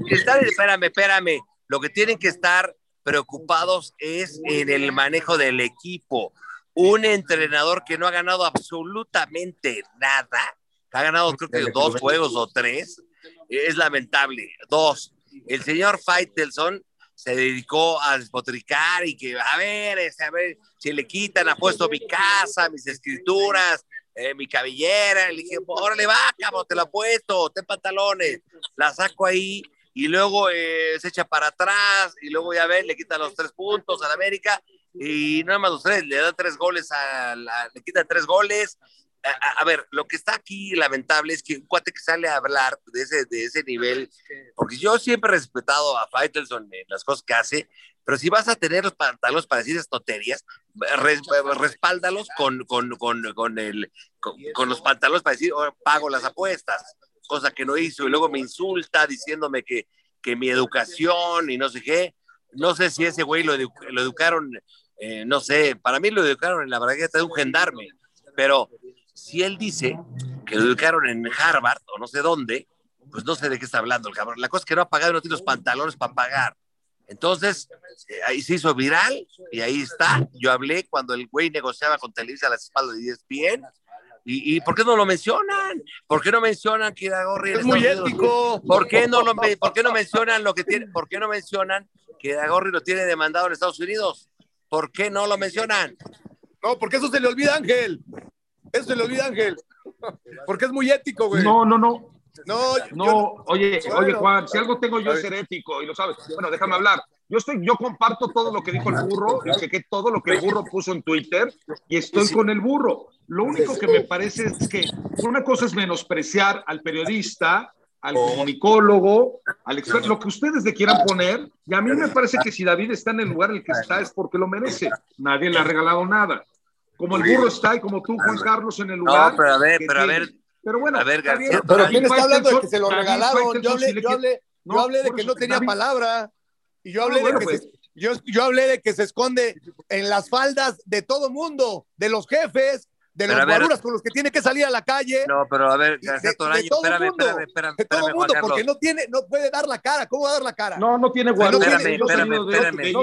espérame, espérame, lo que tienen que estar preocupados es en el manejo del equipo. Un entrenador que no ha ganado absolutamente nada, ha ganado creo que dos juegos o tres, es lamentable. Dos, el señor Faitelson se dedicó a despotricar y que, a ver, este, a ver, si le quitan, ha puesto mi casa, mis escrituras, eh, mi cabellera. Le dije, órale, va, cabrón, te la puesto, ten pantalones. La saco ahí y luego eh, se echa para atrás y luego ya ves, le quita los tres puntos al América y nada más los tres, le da tres goles, a la- le quita tres goles. A, a- a ver, lo que está aquí lamentable es que un cuate que sale a hablar de ese, de ese nivel, porque yo siempre he respetado a Faitelson en las cosas que hace, pero si vas a tener los pantalones para decir esas tonterías, res- respáldalos con, con, con, con, el, con, con los pantalones para decir, "Oh, pago las apuestas, cosa que no hizo, y luego me insulta diciéndome que, que mi educación y no sé qué. No sé si ese güey lo, edu- lo educaron, eh, no sé, para mí lo educaron en la bragueta de un gendarme, pero si él dice que lo educaron en Harvard o no sé dónde, pues no sé de qué está hablando el cabrón. La cosa es que no ha pagado no tiene los pantalones para pagar. Entonces, eh, ahí se hizo viral y ahí está. Yo hablé cuando el güey negociaba con Televisa a las espaldas de ESPN. ¿Y, ¿Y por qué no lo mencionan? ¿Por qué no mencionan que Iragorri Es muy Unidos? ético. ¿Por qué no lo por qué no mencionan lo que tiene, por qué no mencionan que Iragorri lo tiene demandado en Estados Unidos? ¿Por qué no lo mencionan? No, porque eso se le olvida, Ángel. Eso se le olvida, Ángel. Porque es muy ético, güey. No, no, no. no, yo- No, oye, Bueno. oye, Juan, si algo tengo yo es ser ético y lo sabes. Bueno, déjame hablar. Yo estoy, yo comparto todo lo que dijo el burro, y chequé todo lo que el burro puso en Twitter y estoy con el burro. Lo único que me parece es que una cosa es menospreciar al periodista, al comunicólogo, al experto, lo que ustedes le quieran poner. Y a mí me parece que si David está en el lugar en el que está es porque lo merece. Nadie le ha regalado nada. Como el burro está y como tú, Juan Carlos, en el lugar. No, pero a ver, pero a ver, Pero bueno, a ver. García, Pero David ¿quién está hablando de que se lo regalaron? Yo hablé, yo hablé, yo No, hablé de que no tenía David- palabra. Y yo No, hablé bueno, de que pues. se, yo, yo hablé de que se esconde en las faldas de todo mundo, de los jefes, de Pero ver. guaruras con los que tiene que salir a la calle. no, pero a ver, de- espérame, mundo. espérame, espérame, de todo el mundo, Juan porque Carlos. no tiene, no puede dar la cara. ¿Cómo va a dar la cara? No, no tiene no guarura. tiene- Yo he espérame, salido de- espérame, de no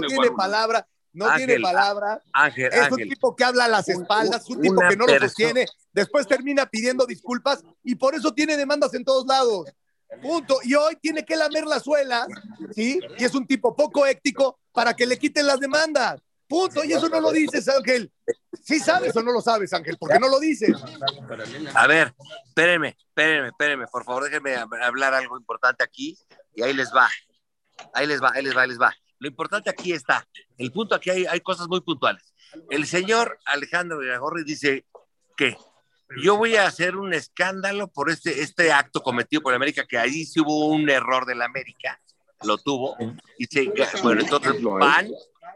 tiene, palabra, no Ángel, tiene palabra. Ángel, Es un Ángel, tipo que habla a las espaldas, un tipo una que no lo sostiene, después termina pidiendo disculpas y por eso tiene demandas en todos lados. Punto. Y hoy tiene que lamer la suela, ¿sí? Y es un tipo poco ético para que le quiten las demandas. Punto. Y eso no lo dices, Ángel. ¿Sí sabes o no lo sabes, Ángel? Porque no lo dices. a ver, espérenme, espérenme, espérenme, por favor, déjenme hab- hablar algo importante aquí y ahí les va. Ahí les va, ahí les va, ahí les va. Lo importante aquí está. El punto aquí hay, hay cosas muy puntuales. El señor Alejandro Iragorri dice que yo voy a hacer un escándalo por este, este acto cometido por América, que allí sí hubo un error de la América, lo tuvo, y se, bueno, entonces van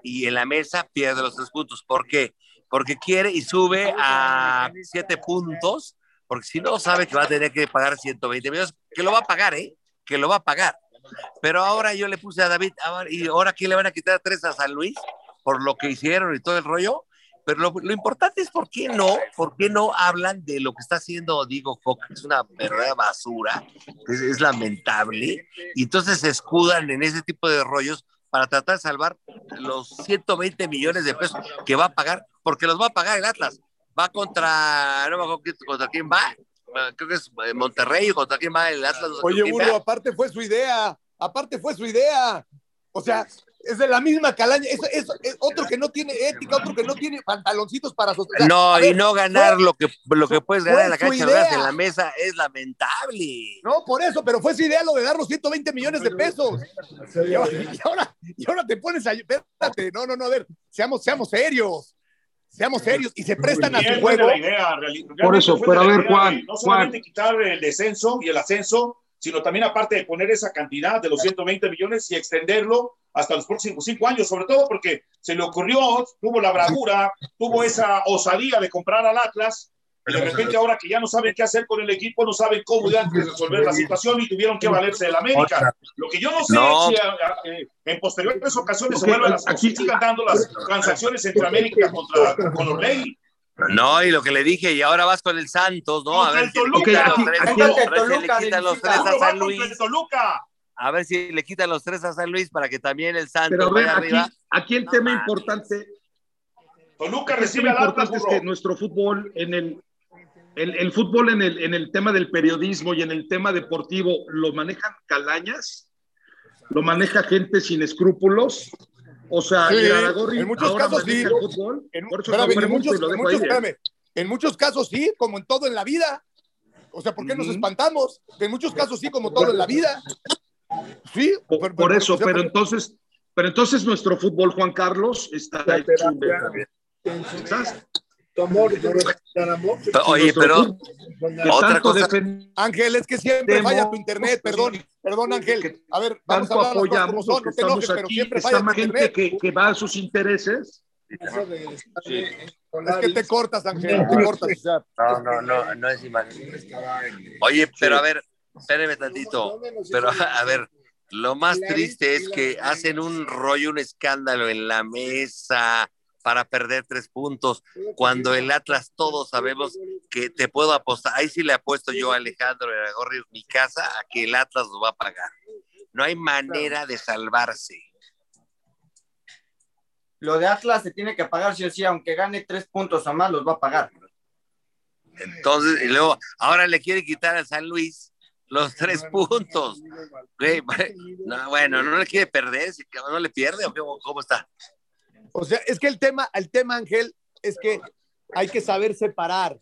y en la mesa pierde los tres puntos. ¿Por qué? Porque quiere y sube a siete puntos, porque si no sabe que va a tener que pagar 120 millones, que lo va a pagar, ¿eh? Que lo va a pagar. Pero ahora yo le puse a David, ¿y ahora quién le van a quitar tres a San Luis? Por lo que hicieron y todo el rollo. Pero lo, lo importante es por qué no, por qué no hablan de lo que está haciendo Diego Coca, que es una verdadera basura, es, es lamentable, y entonces se escudan en ese tipo de rollos para tratar de salvar los 120 millones de pesos que va a pagar, porque los va a pagar el Atlas. Va contra, no me acuerdo contra quién va, creo que es eh, Monterrey, contra quién va el Atlas. Oye. Burro, aparte fue su idea, aparte fue su idea. O sea, es de la misma calaña. Eso, eso, es otro que no tiene ética, otro que no tiene pantaloncitos para sostener. No, y no ganar fue- lo que, lo que puedes ganar en la cancha idea. en la mesa es lamentable. No, por eso, pero fue su idea lo de dar los 120 millones de pesos. Y ahora, y ahora, te pones a. Espérate, no, no, no, a ver, seamos, seamos serios. Seamos serios y se prestan a su de juego. la idea, reali- Por eso, pero de a ver, idea Juan, de No solamente Juan. quitar el descenso y el ascenso, sino también aparte de poner esa cantidad de los 120 millones y extenderlo hasta los próximos cinco años, sobre todo porque se le ocurrió, tuvo la bravura, tuvo esa osadía de comprar al Atlas, y de repente ahora que ya no saben qué hacer con el equipo, no saben cómo de antes resolver la situación y tuvieron que valerse del América. Lo que yo no sé No. si a- a- eh, en posteriores ocasiones se Ok, vuelvan las, aquí- sigan dando las transacciones entre América contra con los Rey. No, y lo que le dije, y ahora vas con el Santos, ¿no? A ver el si le Toluca. quitan los tres, a si San Luis. A ver si le quitan los tres a San Luis para que también el Santos Pero a ver, aquí, arriba. aquí el No tema importante, Toluca el recibe tema al Atlas, importante es que nuestro fútbol en el el, el fútbol en el, en el tema del periodismo y en el tema deportivo lo manejan calañas, lo maneja gente sin escrúpulos. O sea, Sí, en muchos casos sí. maneja el fútbol. En, espérame, muchos, en ahí, ¿eh? en muchos casos sí, como en todo en la vida. O sea, ¿por qué nos espantamos? En muchos casos sí, como todo en la vida. Sí, Por, pero- por pero- eso, pero entonces, pero entonces nuestro fútbol, Juan Carlos, está hecho de- ¿Estás? Pero, Oye, Nuestro pero fútbol, que otra tanto cosa- defen- Ángel, es que siempre Demo- falla tu internet, perdón, perdón Ángel. A ver, vamos a tanto hablar cosas como apoyamos los son, que no te enojes, pero aquí, siempre está falla tu más gente que, que va a sus intereses. Es que te cortas, Ángel, te cortas. No, no, no, no es imagen. Oye, pero a ver, espéreme tantito. Pero a ver, lo más triste es que hacen un rollo, un escándalo en la mesa para perder tres puntos, cuando el Atlas todos sabemos que te puedo apostar, ahí sí le apuesto yo a Alejandro Gorri mi casa a que el Atlas lo va a pagar. No hay manera de salvarse. Lo de Atlas se tiene que pagar sí o sí, aunque gane tres puntos o más, los va a pagar. Entonces, y luego, ahora le quiere quitar al San Luis los tres puntos. Güey, no, bueno, no le quiere perder, si no le pierde, ¿o cómo, cómo está? O sea, es que el tema, el tema, Ángel, es que hay que saber separar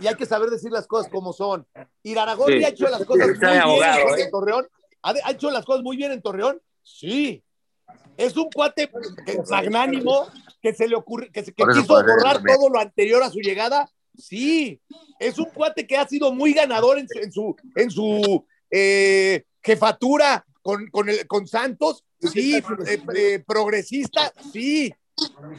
y hay que saber decir las cosas como son. Iraragorri Sí. ha hecho las cosas muy bien abogado, en ¿eh? Torreón. ¿Ha, hecho las cosas muy bien en Torreón? Sí. Es un cuate magnánimo que se le ocurre, que, se- que quiso borrar todo lo anterior a su llegada. Sí. Es un cuate que ha sido muy ganador en su, en su, en su eh, jefatura con, con, el, con Santos. Sí. Eh, eh, progresista. Sí.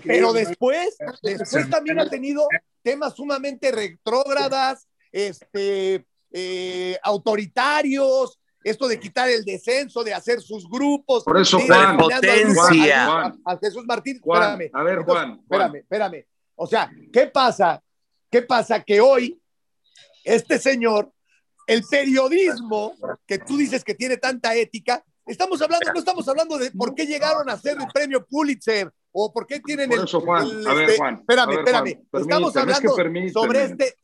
Pero después, después también ha tenido temas sumamente retrógradas, este, eh, autoritarios, esto de quitar el descenso, de hacer sus grupos. Por eso, Juan, Potencia. a- a- a Jesús Martín, Juan, espérame. a ver, Entonces, Juan, Juan. Espérame, espérame. O sea, ¿qué pasa? ¿Qué pasa? Que hoy, este señor, el periodismo, que tú dices que tiene tanta ética, estamos hablando, no estamos hablando de por qué llegaron a hacer el premio Pulitzer o por qué tienen Por el. eso, Juan, el, a ver, este- Juan, Espérame, a ver, espérame. Estamos permíteme, es que hablando sobre este,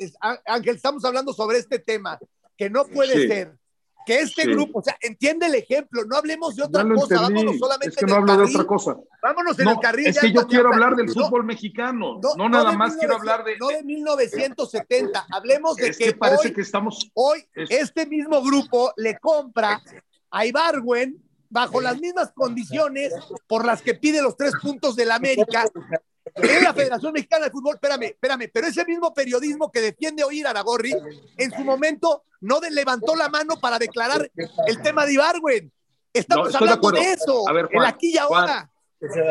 Ángel, estamos hablando sobre este tema, que no puede Sí. ser que este Sí. grupo, o sea, entiende el ejemplo, no hablemos de otra cosa, entendí. vámonos solamente Es que en no de otra cosa. vámonos en No, el carril. es que yo quiero hablar del No, fútbol mexicano, no, no nada más quiero 1900 hablar de... No de 1970, hablemos de es que, que parece hoy, que estamos... hoy es- este mismo grupo le compra a Ibarwen bajo las mismas condiciones por las que pide los tres puntos del América en la Federación Mexicana de Fútbol. Espérame, espérame, pero ese mismo periodismo que defiende hoy Aragorri, en su momento no de- levantó la mano para declarar el tema de Ibarwen. Estamos No, estoy de hablando de, eso, A ver, el Juan, aquí y ahora.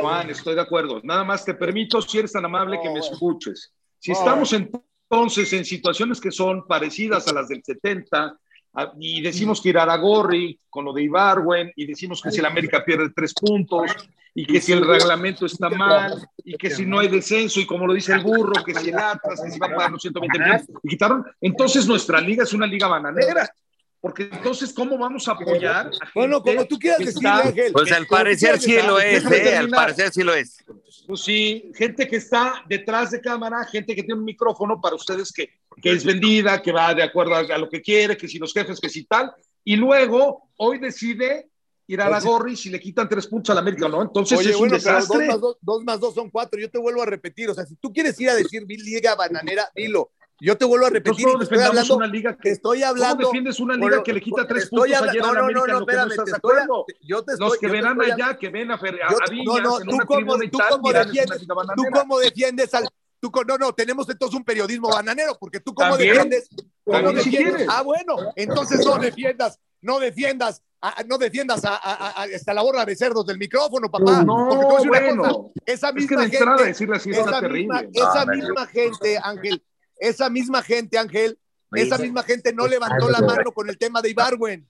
Juan, estoy de acuerdo. Nada más te permito, si eres tan amable, que me escuches. Si estamos entonces en situaciones que son parecidas a las del 70 a- y decimos que Iraragorri con lo de Ibarwen, y decimos que si el América pierde tres puntos, y que si el reglamento está mal, y que si no hay descenso, y como lo dice el burro, que si el Atlas, que si va a pagar los 120 millones, y quitaron, entonces nuestra liga es una liga bananera. Porque entonces, ¿cómo vamos a apoyar a gente Bueno, como tú quieras está- Ángel. Pues al parecer sí lo es, ¿eh? Al parecer sí lo es. Pues sí, gente que está detrás de cámara, gente que tiene un micrófono para ustedes que, que es vendida, que va de acuerdo a, a lo que quiere, que si los jefes, que si tal, y luego hoy decide ir a la Gorri si le quitan tres puntos al América, ¿no? Entonces Oye, es bueno, un pero dos desastre. más, dos, dos más dos son cuatro. Yo te vuelvo a repetir. O sea, si tú quieres ir a decir liga bananera, dilo. Yo te vuelvo a repetir. Te estoy hablando, una liga que... estoy ¿Cómo hablando. defiendes una liga lo- que le quita tres puntos habla- ayer no, no, América no, no, no espérame, te de estoy- yo te Los estoy- que yo verán estoy allá, que ven a, Fer- a, Yo- a no, no, en tú una cómo, y tú tal, cómo defiendes, tú cómo defiendes al, tú no, no, tenemos entonces un periodismo bananero, porque tú cómo También, defiendes, cómo si defiendes, quieres. ah, bueno, entonces no defiendas, no defiendas, a- a- no defiendas a, a- a- a- hasta la borra de cerdos del micrófono, papá, No, porque te voy a decir una bueno. cosa, esa Es que misma entrada gente, decirle así esa está misma, terrible. esa no, misma gente, Ángel, esa misma gente, Ángel, esa misma gente no levantó la mano con el tema de Ibarwen.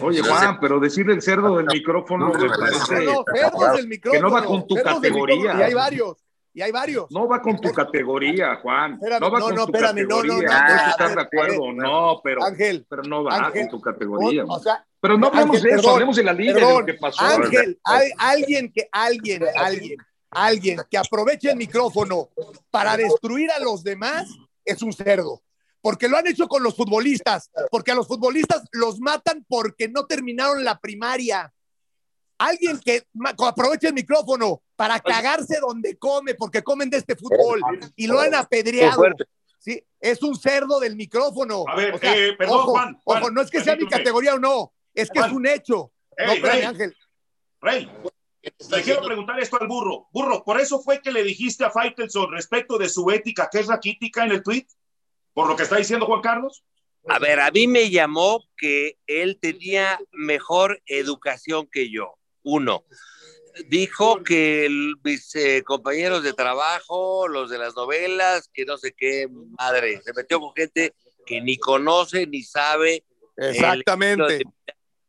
Oye, Juan, pero decirle el cerdo del micrófono me No, parece no, cerdos del micrófono. que no va con tu categoría. Y hay varios, y hay varios. no va con tu categoría, Juan. Espérame, no va no, con no, tu espérame, no, no, categoría. no, no, de acuerdo, ver. no, pero, Ángel, pero no va Ángel, con tu categoría. o sea, pero no hablemos Ángel, de eso, perdón, hablemos de la liga, de lo que pasó. Ángel, hay- alguien que, alguien, alguien, alguien que aproveche el micrófono para destruir a los demás es un cerdo. Porque lo han hecho con los futbolistas, porque a los futbolistas los matan porque no terminaron la primaria. Alguien que aproveche el micrófono para cagarse donde come, porque comen de este fútbol y lo han apedreado. Sí, es un cerdo del micrófono. A ver, O sea, eh, perdón, ojo, Juan, Juan, ojo, no es que sea mi categoría o no, es que es un hecho. Ey, no, espérame, Rey. Ángel. Rey, le quiero preguntar esto al burro. Burro, ¿por eso fue que le dijiste a Faitelson respecto de su ética, que es raquítica en el tweet? ¿Por lo que está diciendo Juan Carlos? A ver, a mí me llamó que él tenía mejor educación que yo. Uno, dijo que el- mis eh, compañeros de trabajo, los de las novelas, que no sé qué, madre, se metió con gente que ni conoce ni sabe. Exactamente. de-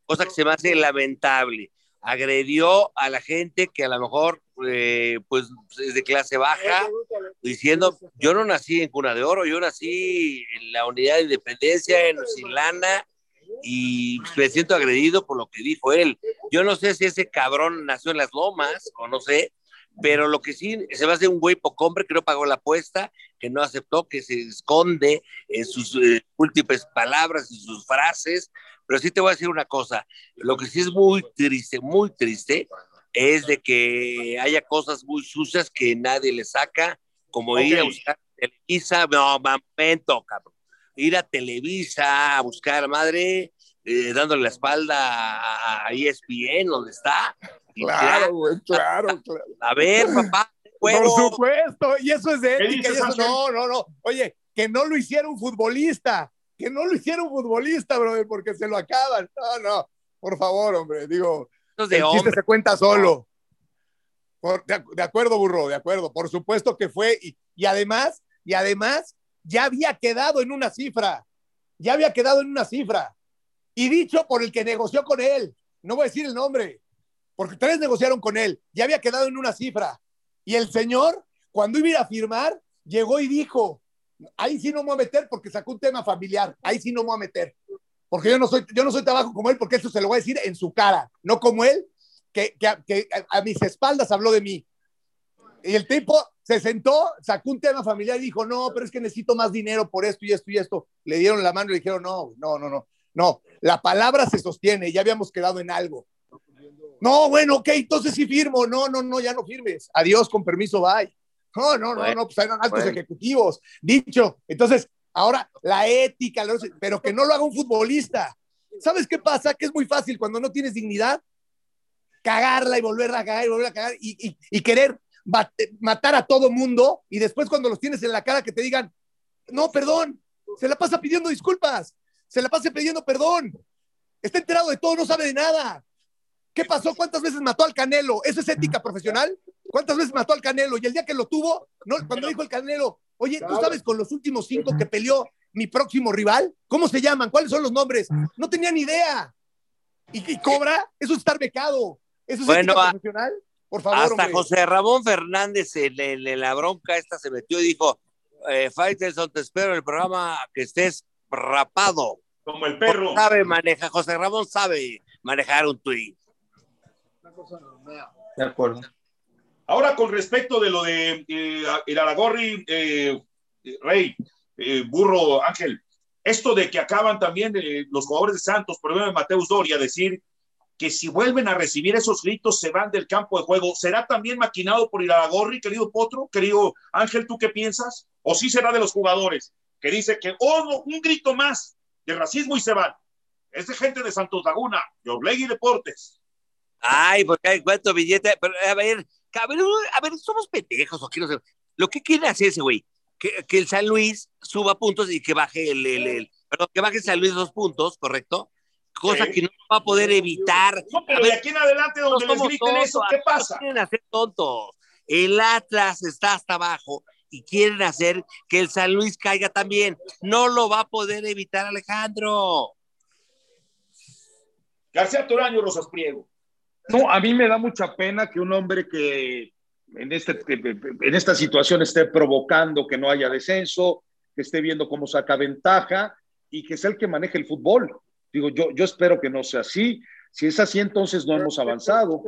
cosa que se me hace lamentable. Agredió a la gente que a lo mejor eh, pues es de clase baja, diciendo, yo no nací en Cuna de Oro, yo nací en la unidad de independencia, en Sin Lana, y me siento agredido por lo que dijo él. Yo no sé si ese cabrón nació en las lomas, o no sé, pero lo que sí se me hace un güey poco hombre que no pagó la apuesta, que no aceptó, que se esconde en sus eh, múltiples palabras y sus frases. Pero sí te voy a decir una cosa, lo que sí es muy triste, muy triste, es de que haya cosas muy sucias que nadie le saca, como ir a buscar Televisa, no, momento, cabrón. Ir a Televisa a buscar madre, eh, dándole la espalda a, a ESPN, donde está. Y Claro, güey, claro, claro. A ver, papá, Por huevo. supuesto, y eso es de ¿Qué ética, y eso no, no, no. Oye, que no lo hiciera un futbolista, que no lo hiciera un futbolista, brother, porque se lo acaban. No, no, por favor, hombre, digo, de el chiste hombre. se cuenta solo. Por- de, de acuerdo, burro, de acuerdo. Por supuesto que fue. Y, y además, y además, ya había quedado en una cifra. Ya había quedado en una cifra. Y dicho por el que negoció con él. No voy a decir el nombre, porque tres negociaron con él. Ya había quedado en una cifra. Y el señor, cuando iba a ir a firmar, llegó y dijo: Ahí sí no me voy a meter porque sacó un tema familiar. Ahí sí no me voy a meter. Porque yo no soy, yo no soy trabajo como él, porque eso se lo voy a decir en su cara, no como él, que, a, a mis espaldas habló de mí. Y el tipo se sentó, sacó un tema familiar y dijo, no, pero es que necesito más dinero por esto y esto y esto. Le dieron la mano y le dijeron, no, no, no, no, no, la palabra se sostiene, ya habíamos quedado en algo. No, bueno, ok, entonces sí firmo. No, no, no, ya no firmes. Adiós, con permiso, bye. No, no, no, Bueno, no, pues eran altos bueno. ejecutivos. Dicho, entonces, ahora la ética, pero que no lo haga un futbolista. ¿Sabes qué pasa? Que es muy fácil cuando no tienes dignidad, cagarla y volverla a cagar y volverla a cagar y, y- y querer matar a todo mundo y después cuando los tienes en la cara que te digan, no, perdón, se la pasa pidiendo disculpas, se la pasa pidiendo perdón, está enterado de todo, no sabe de nada. ¿Qué pasó? ¿Cuántas veces mató al Canelo? ¿Eso es ética profesional? ¿Cuántas veces mató al Canelo? Y el día que lo tuvo, no, cuando dijo el Canelo, oye, tú sabes con los últimos cinco que peleó, mi próximo rival? ¿Cómo se llaman? ¿Cuáles son los nombres? No tenía ni idea. ¿Y, y cobra? Eso es estar becado. Eso es Bueno, ética a- profesional. Por favor, Hasta hombre. José Ramón Fernández en, en- en la bronca esta se metió y dijo, eh, Faitelson, te espero en el programa que estés rapado. Como el perro. Sabe manejar, José Ramón sabe manejar un tweet. De acuerdo. Ahora, con respecto de lo de eh, el Aragorri, eh, eh, Rey, eh, Burro, Ángel, esto de que acaban también eh, los jugadores de Santos, por ejemplo, Mateus Doria, decir que si vuelven a recibir esos gritos se van del campo de juego, ¿será también maquinado por Iraragorri, querido Potro? Querido Ángel, ¿tú qué piensas? ¿O sí será de los jugadores que dice que, oh, un grito más de racismo y se van? Es de gente de Santos Laguna, de Oblegui Deportes. Ay, porque hay cuánto billete. Pero, a ver, a ver, a ver, somos pendejos o. Lo que quiere hacer ese güey, que, que el San Luis suba puntos y que baje el, el, el- perdón, que baje San Luis dos puntos, ¿correcto? Cosa Sí. que no va a poder evitar. No, pero A ver, de aquí en adelante no donde les somos griten eso, ¿qué no pasa? quieren hacer tontos. El Atlas está hasta abajo y quieren hacer que el San Luis caiga también. No lo va a poder evitar Alejandro. García Toraño, Rosas Priego. No, a mí me da mucha pena que un hombre que en, este, en esta situación esté provocando que no haya descenso, que esté viendo cómo saca ventaja y que sea el que maneje el fútbol. Digo, yo, yo espero que no sea así. Si es así, entonces no hemos avanzado.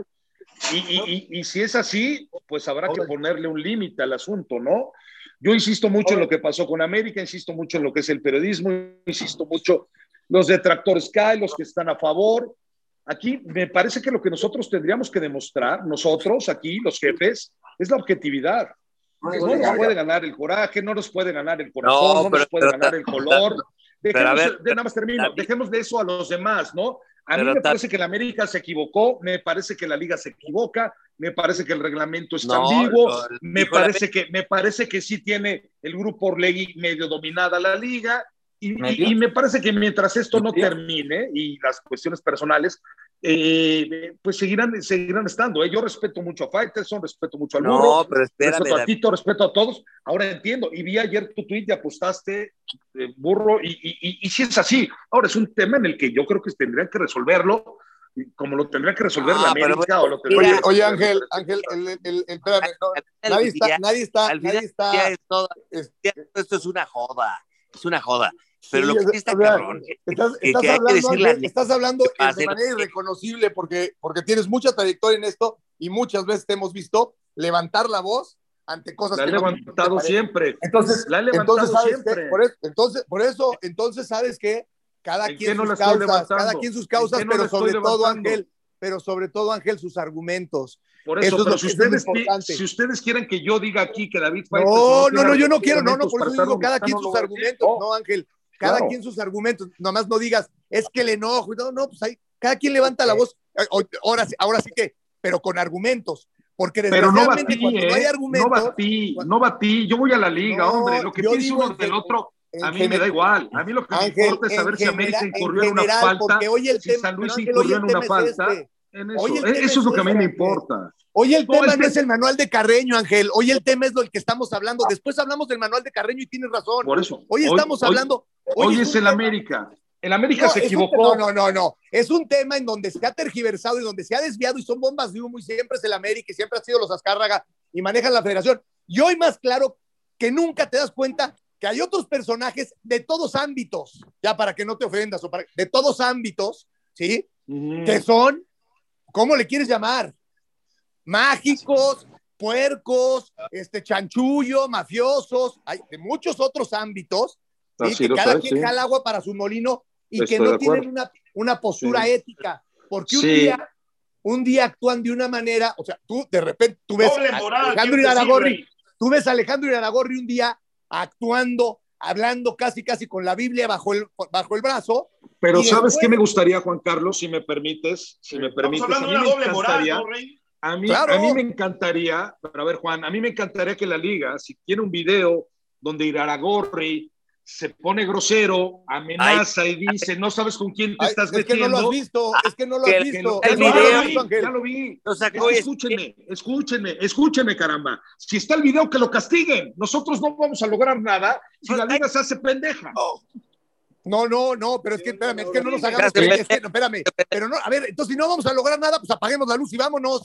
Y, y, y, y si es así, pues habrá que ponerle un límite al asunto, ¿no? Yo insisto mucho en lo que pasó con América, insisto mucho en lo que es el periodismo, insisto mucho los detractores caen, los que están a favor. Aquí me parece que lo que nosotros tendríamos que demostrar, nosotros aquí, los jefes, es la objetividad. No nos puede ganar el coraje, no nos puede ganar el corazón, No, no, pero- nos puede pero- ganar el color. A Dejemos, ver, de, nada más termino, también- dejemos de eso a los demás, ¿no? A mí me parece que la América se equivocó, me parece que la liga se equivoca, me parece que el reglamento está No, ambiguo, me parece que me parece que sí tiene el grupo Orlegui medio dominada la liga y, y- me parece que mientras esto no termine y las cuestiones personales eh, pues seguirán seguirán estando. ¿eh? Yo respeto mucho a Faitelson, respeto mucho al burro, No, pero espérame. respeto a. Tito, respeto a todos. Ahora entiendo y vi ayer tu tweet y apostaste eh, burro y, y, y, y si es así. Ahora es un tema en el que yo creo que tendrían que resolverlo como lo tendría que resolver Ah, la pero América bueno, o lo tendría Oye, que oye, Ángel, Ángel, el, el, el- espérame, no, nadie está, nadie está, nadie está. es todo- esto es una joda. Es una joda. Pero Sí, lo que sí está o sea, cabrón. Estás, que- que que hablando, estás hablando que de manera que- irreconocible porque, porque tienes mucha trayectoria en esto y muchas veces te hemos visto levantar la voz ante cosas La he que no te levantado siempre. Entonces, La he levantado entonces, ¿sabes siempre. qué? Por eso, entonces, por eso, entonces, ¿sabes qué? Cada ¿En quien qué no sus causas, cada quien sus ¿En causas, no pero sobre todo? Ángel, pero sobre todo, Ángel, sus argumentos. Por eso, Eso es lo- si es ustedes, si ustedes quieren que yo diga aquí que David Faitelson No, no, no, yo no quiero, no, no, por eso digo cada quien sus argumentos, no, Ángel, cada Claro. quien sus argumentos, nomás no digas, es que el enojo, no, no, pues ahí, cada quien levanta la voz, Eh, ahora, sí- ahora sí que, pero con argumentos, porque Pero no batí, cuando no hay ¿eh? argumentos, No batí, no batí. Yo voy a la liga, No, hombre. Lo que digo uno del otro, a mí me da igual. A mí lo que Ángel, me importa es saber si América incurrió en, en una falta, hoy el si San Luis incurrió en una falta. este. En Hoy eso. el E- Eso es lo que a mí me importa. Hoy el No, tema es no es el manual de Carreño, Ángel. Hoy el tema es lo que estamos hablando. Después hablamos del manual de Carreño y tienes razón. Por eso. Hoy estamos hablando. Hoy, es el tema- América. El América No, se un- equivocó. no, no, no, no. Es un tema en donde se ha tergiversado y donde se ha desviado y son bombas de humo y siempre es el América y siempre ha sido los Azcárraga y manejan la federación. Y hoy más claro que nunca te das cuenta que hay otros personajes de todos ámbitos, ya para que no te ofendas, o para, de todos ámbitos, ¿sí? Que son, ¿cómo le quieres llamar? Mágicos, puercos, este chanchullo, mafiosos, hay de muchos otros ámbitos, ¿sí? Así que cada quien sí. jala agua para su molino y Estoy que no tienen una, una postura Sí. ética, porque un Sí. día, un día actúan de una manera, o sea, tú de repente, tú ves Doble a moral, Alejandro Iraragorri, tú ves a Alejandro Iraragorri un día actuando, hablando casi casi con la Biblia bajo el, bajo el brazo, Pero ¿sabes después- qué me gustaría, Juan Carlos? Si me permites, si me Estamos permites. hablando a de mí una me doble moral, encantaría- ¿no, Rey? A mí, Claro. a mí me encantaría, pero a ver, Juan, a mí me encantaría que la liga, si tiene un video donde Iraragorri se pone grosero, amenaza y dice, no sabes con quién te Ay, estás es que no metiendo. lo has visto, es que no lo has visto. el Es que no lo video- has visto, Ángel. ya lo vi. Lo Es sacó que y- escúchenme, escúchenme, escúchenme, caramba. Si está el video, que lo castiguen. Nosotros no vamos a lograr nada si la liga se hace pendeja. No, no, no, pero es que, espérame, es que no nos hagamos. Espérate, es que, no, espérame, pero no, a ver, entonces si no vamos a lograr nada, pues apaguemos la luz y vámonos.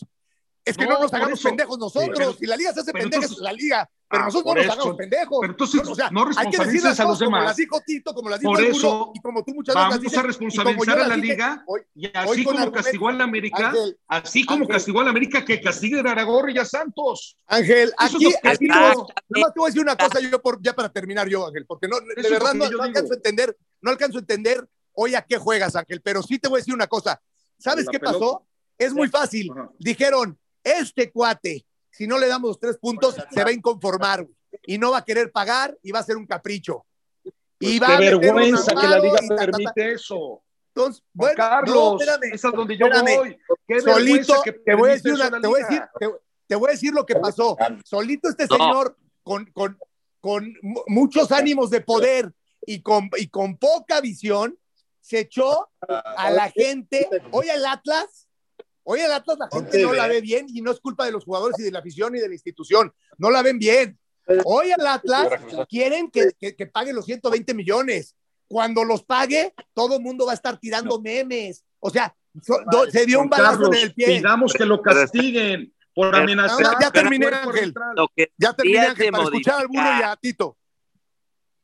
Es que no, No, nos hagamos eso. pendejos nosotros. Pero- si la liga se hace pendeja, entonces- es la liga. Pero Ah, nosotros no nos eso. hagamos pendejos. Pero entonces, o sea, no hay que decir las a los cosas como demás. las dijo Tito, como las dijo Por el eso, y como tú muchas veces las Vamos dices, a responsabilizar a la dije liga hoy- y así como castigó a la América, Ángel, así como Ángel. castigó a la América, que castigue a Aragorri y a Santos. Ángel, Eso es aquí, nada más- te voy a decir una cosa yo por, ya para terminar yo, Ángel, porque no, de verdad no, yo no alcanzo a entender, no alcanzo a entender hoy a qué juegas, Ángel, pero sí te voy a decir una cosa. ¿Sabes qué pelota. pasó? Es muy fácil. Dijeron, este cuate, si no le damos los tres puntos, se va a inconformar y no va a querer pagar y va a ser un capricho. Y va Qué a vergüenza que la liga y ta, ta, ta. permite eso. Entonces, bueno, Carlos, no, espérame, es a donde yo espérame. voy. Qué solito, que te voy a decir una, te voy a decir, te, te voy a decir lo que pasó. Solito este No. señor con, con, con mu- muchos ánimos de poder y con, y con poca visión, se echó a la gente. Hoy el Atlas, hoy el Atlas la gente no la ve bien y no es culpa de los jugadores y de la afición y de la institución. No la ven bien. Hoy el Atlas quieren que, que, que pague los 120 millones. Cuando los pague, todo el mundo va a estar tirando memes. O sea, so- do- se dio un balazo Carlos, en el pie. pidamos que lo castiguen por amenazar. No, ya terminé, Ángel. arbitral. Lo que Ya terminé Ángel, para escuchar al burro y modificar- a Tito.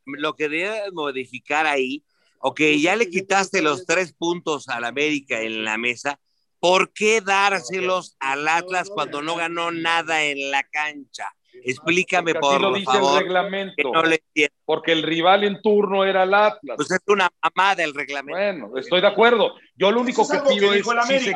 lo que debes modificar ahí, ok, ya le quitaste los tres puntos al América en la mesa, ¿por qué dárselos al Atlas cuando no ganó nada en la cancha? Explícame, Porque así lo por dice favor, el reglamento. que no le. Porque el rival en turno era el Atlas. Pues es una mamada el reglamento. Bueno, estoy de acuerdo. Yo lo único es que algo que pido es si se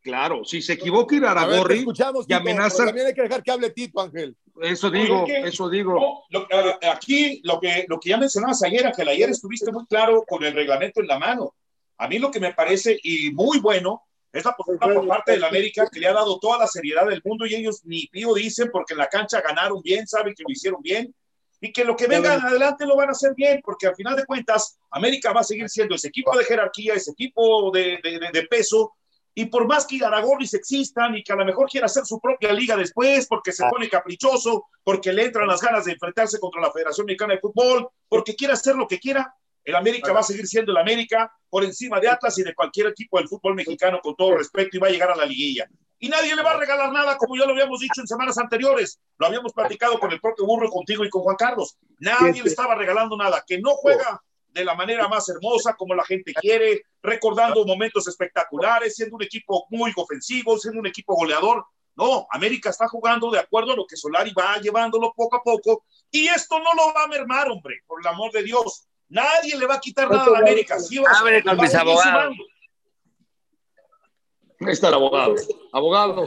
Claro, si se equivoca ir a A ver, te Aragorri, escuchamos, y amenaza- también hay que dejar que hable Tito, Ángel. eso digo, Oye, ¿qué? eso digo. No, lo- aquí lo que, lo que ya mencionabas ayer, Ángel, ayer estuviste muy claro con el reglamento en la mano. A mí lo que me parece, y muy bueno, es la postura por parte de la América que le ha dado toda la seriedad del mundo y ellos ni pío dicen porque en la cancha ganaron bien, saben que lo hicieron bien y que lo que venga adelante lo van a hacer bien porque al final de cuentas América va a seguir siendo ese equipo de jerarquía, ese equipo de, de- de- de peso y por más que Aragornis existan y que a lo mejor quiera hacer su propia liga después porque se pone caprichoso, porque le entran las ganas de enfrentarse contra la Federación Mexicana de Fútbol, porque quiera hacer lo que quiera, el América va a seguir siendo el América por encima de Atlas y de cualquier equipo del fútbol mexicano con todo respeto y va a llegar a la liguilla. Y nadie le va a regalar nada, como ya lo habíamos dicho en semanas anteriores. Lo habíamos platicado con el propio Burro, contigo y con Juan Carlos. Nadie le estaba regalando nada. Que no juega de la manera más hermosa, como la gente quiere, recordando momentos espectaculares, siendo un equipo muy ofensivo, siendo un equipo goleador. No, América está jugando de acuerdo a lo que Solari va llevándolo poco a poco. Y esto no lo va a mermar, hombre, por el amor de Dios. Nadie le va a quitar nada a la América. Sí va- Hable con va a mis abogados. Ahí está el abogado. Abogado.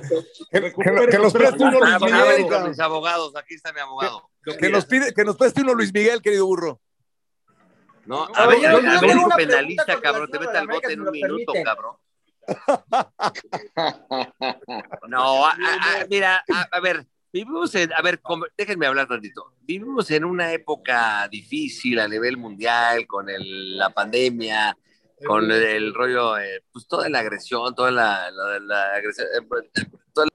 Que, que- que nos preste uno Luis Miguel. con mis abogados, aquí está mi abogado. Que nos, pide, que nos preste uno Luis Miguel, querido burro. No, No, a ver, yo a ver, penalista, cabrón, te mete a al bote América, en si un minuto, permiten. cabrón. No, a- a- a- mira, a, a ver, vivimos en, a ver, déjenme hablar tantito. Vivimos en una época difícil a nivel mundial, con el- la pandemia, con el, el rollo, eh, pues toda la agresión, toda la, la- la agresión, eh, toda la-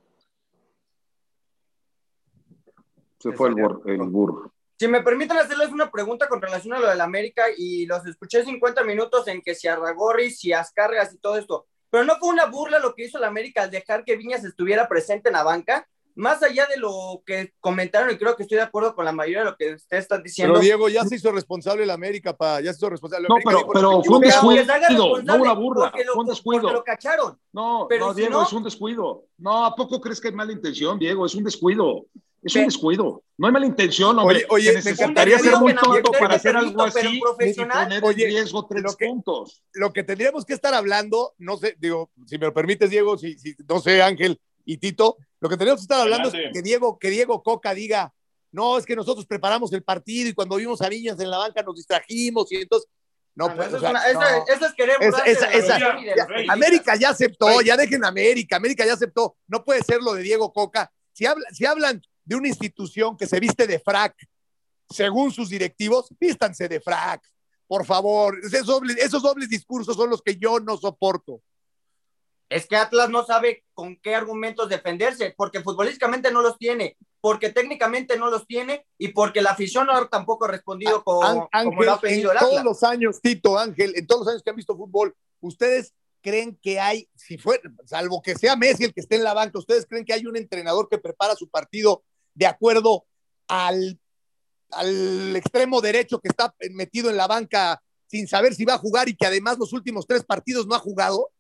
Se fue el, bur- el burro. Si me permiten hacerles una pregunta con relación a lo del América y los escuché 50 minutos en que si Arragorri, si Ascargas y todo esto, pero no fue una burla lo que hizo el América al dejar que Viñas estuviera presente en la banca, más allá de lo que comentaron y creo que estoy de acuerdo con la mayoría de lo que ustedes están diciendo. Pero Diego ya se hizo responsable la América, pa, ya se hizo responsable. No, América pero- dijo, pero "No, fue un Pero equivocado". que se haga descuido, no una burla, lo, fue un descuido. lo cacharon. No, Pero no, si Diego, no- es un descuido. No, ¿a poco crees que hay mala intención, Diego? Es un descuido. Es un descuido. No hay mala intención, hombre. Oye, oye, necesitaría encantaría ser muy tonto para hacer algo pero así y profesional. poner Oye, en riesgo tres lo que- puntos. lo que tendríamos que estar hablando, no sé, digo, si me lo permites, Diego, si, si- no sé, Ángel y Tito, lo que tendríamos que estar hablando Adelante. es que Diego, que Diego Coca diga, no, es que nosotros preparamos el partido y cuando vimos a Niñas en la banca nos distrajimos y entonces, no, Ah, pues, eso, o sea, es una- no. es- eso es querer Esa- ya-. América ya aceptó, Rey. ya dejen América, América ya aceptó, no puede ser lo de Diego Coca. Si, habla- si hablan de una institución que se viste de frac según sus directivos, vístanse de frac. Por favor, esos dobles, esos dobles discursos son los que yo no soporto. Es que Atlas no sabe con qué argumentos defenderse, porque futbolísticamente no los tiene, porque técnicamente no los tiene y porque la afición no tampoco ha respondido con, como lo ha pedido en el todos Atlas. los años, Tito, Ángel, en todos los años que han visto fútbol, ¿ustedes creen que hay, si fue, salvo que sea Messi el que esté en la banca, ¿ustedes creen que hay un entrenador que prepara su partido de acuerdo al, al extremo derecho que está metido en la banca sin saber si va a jugar y que además los últimos tres partidos no ha jugado?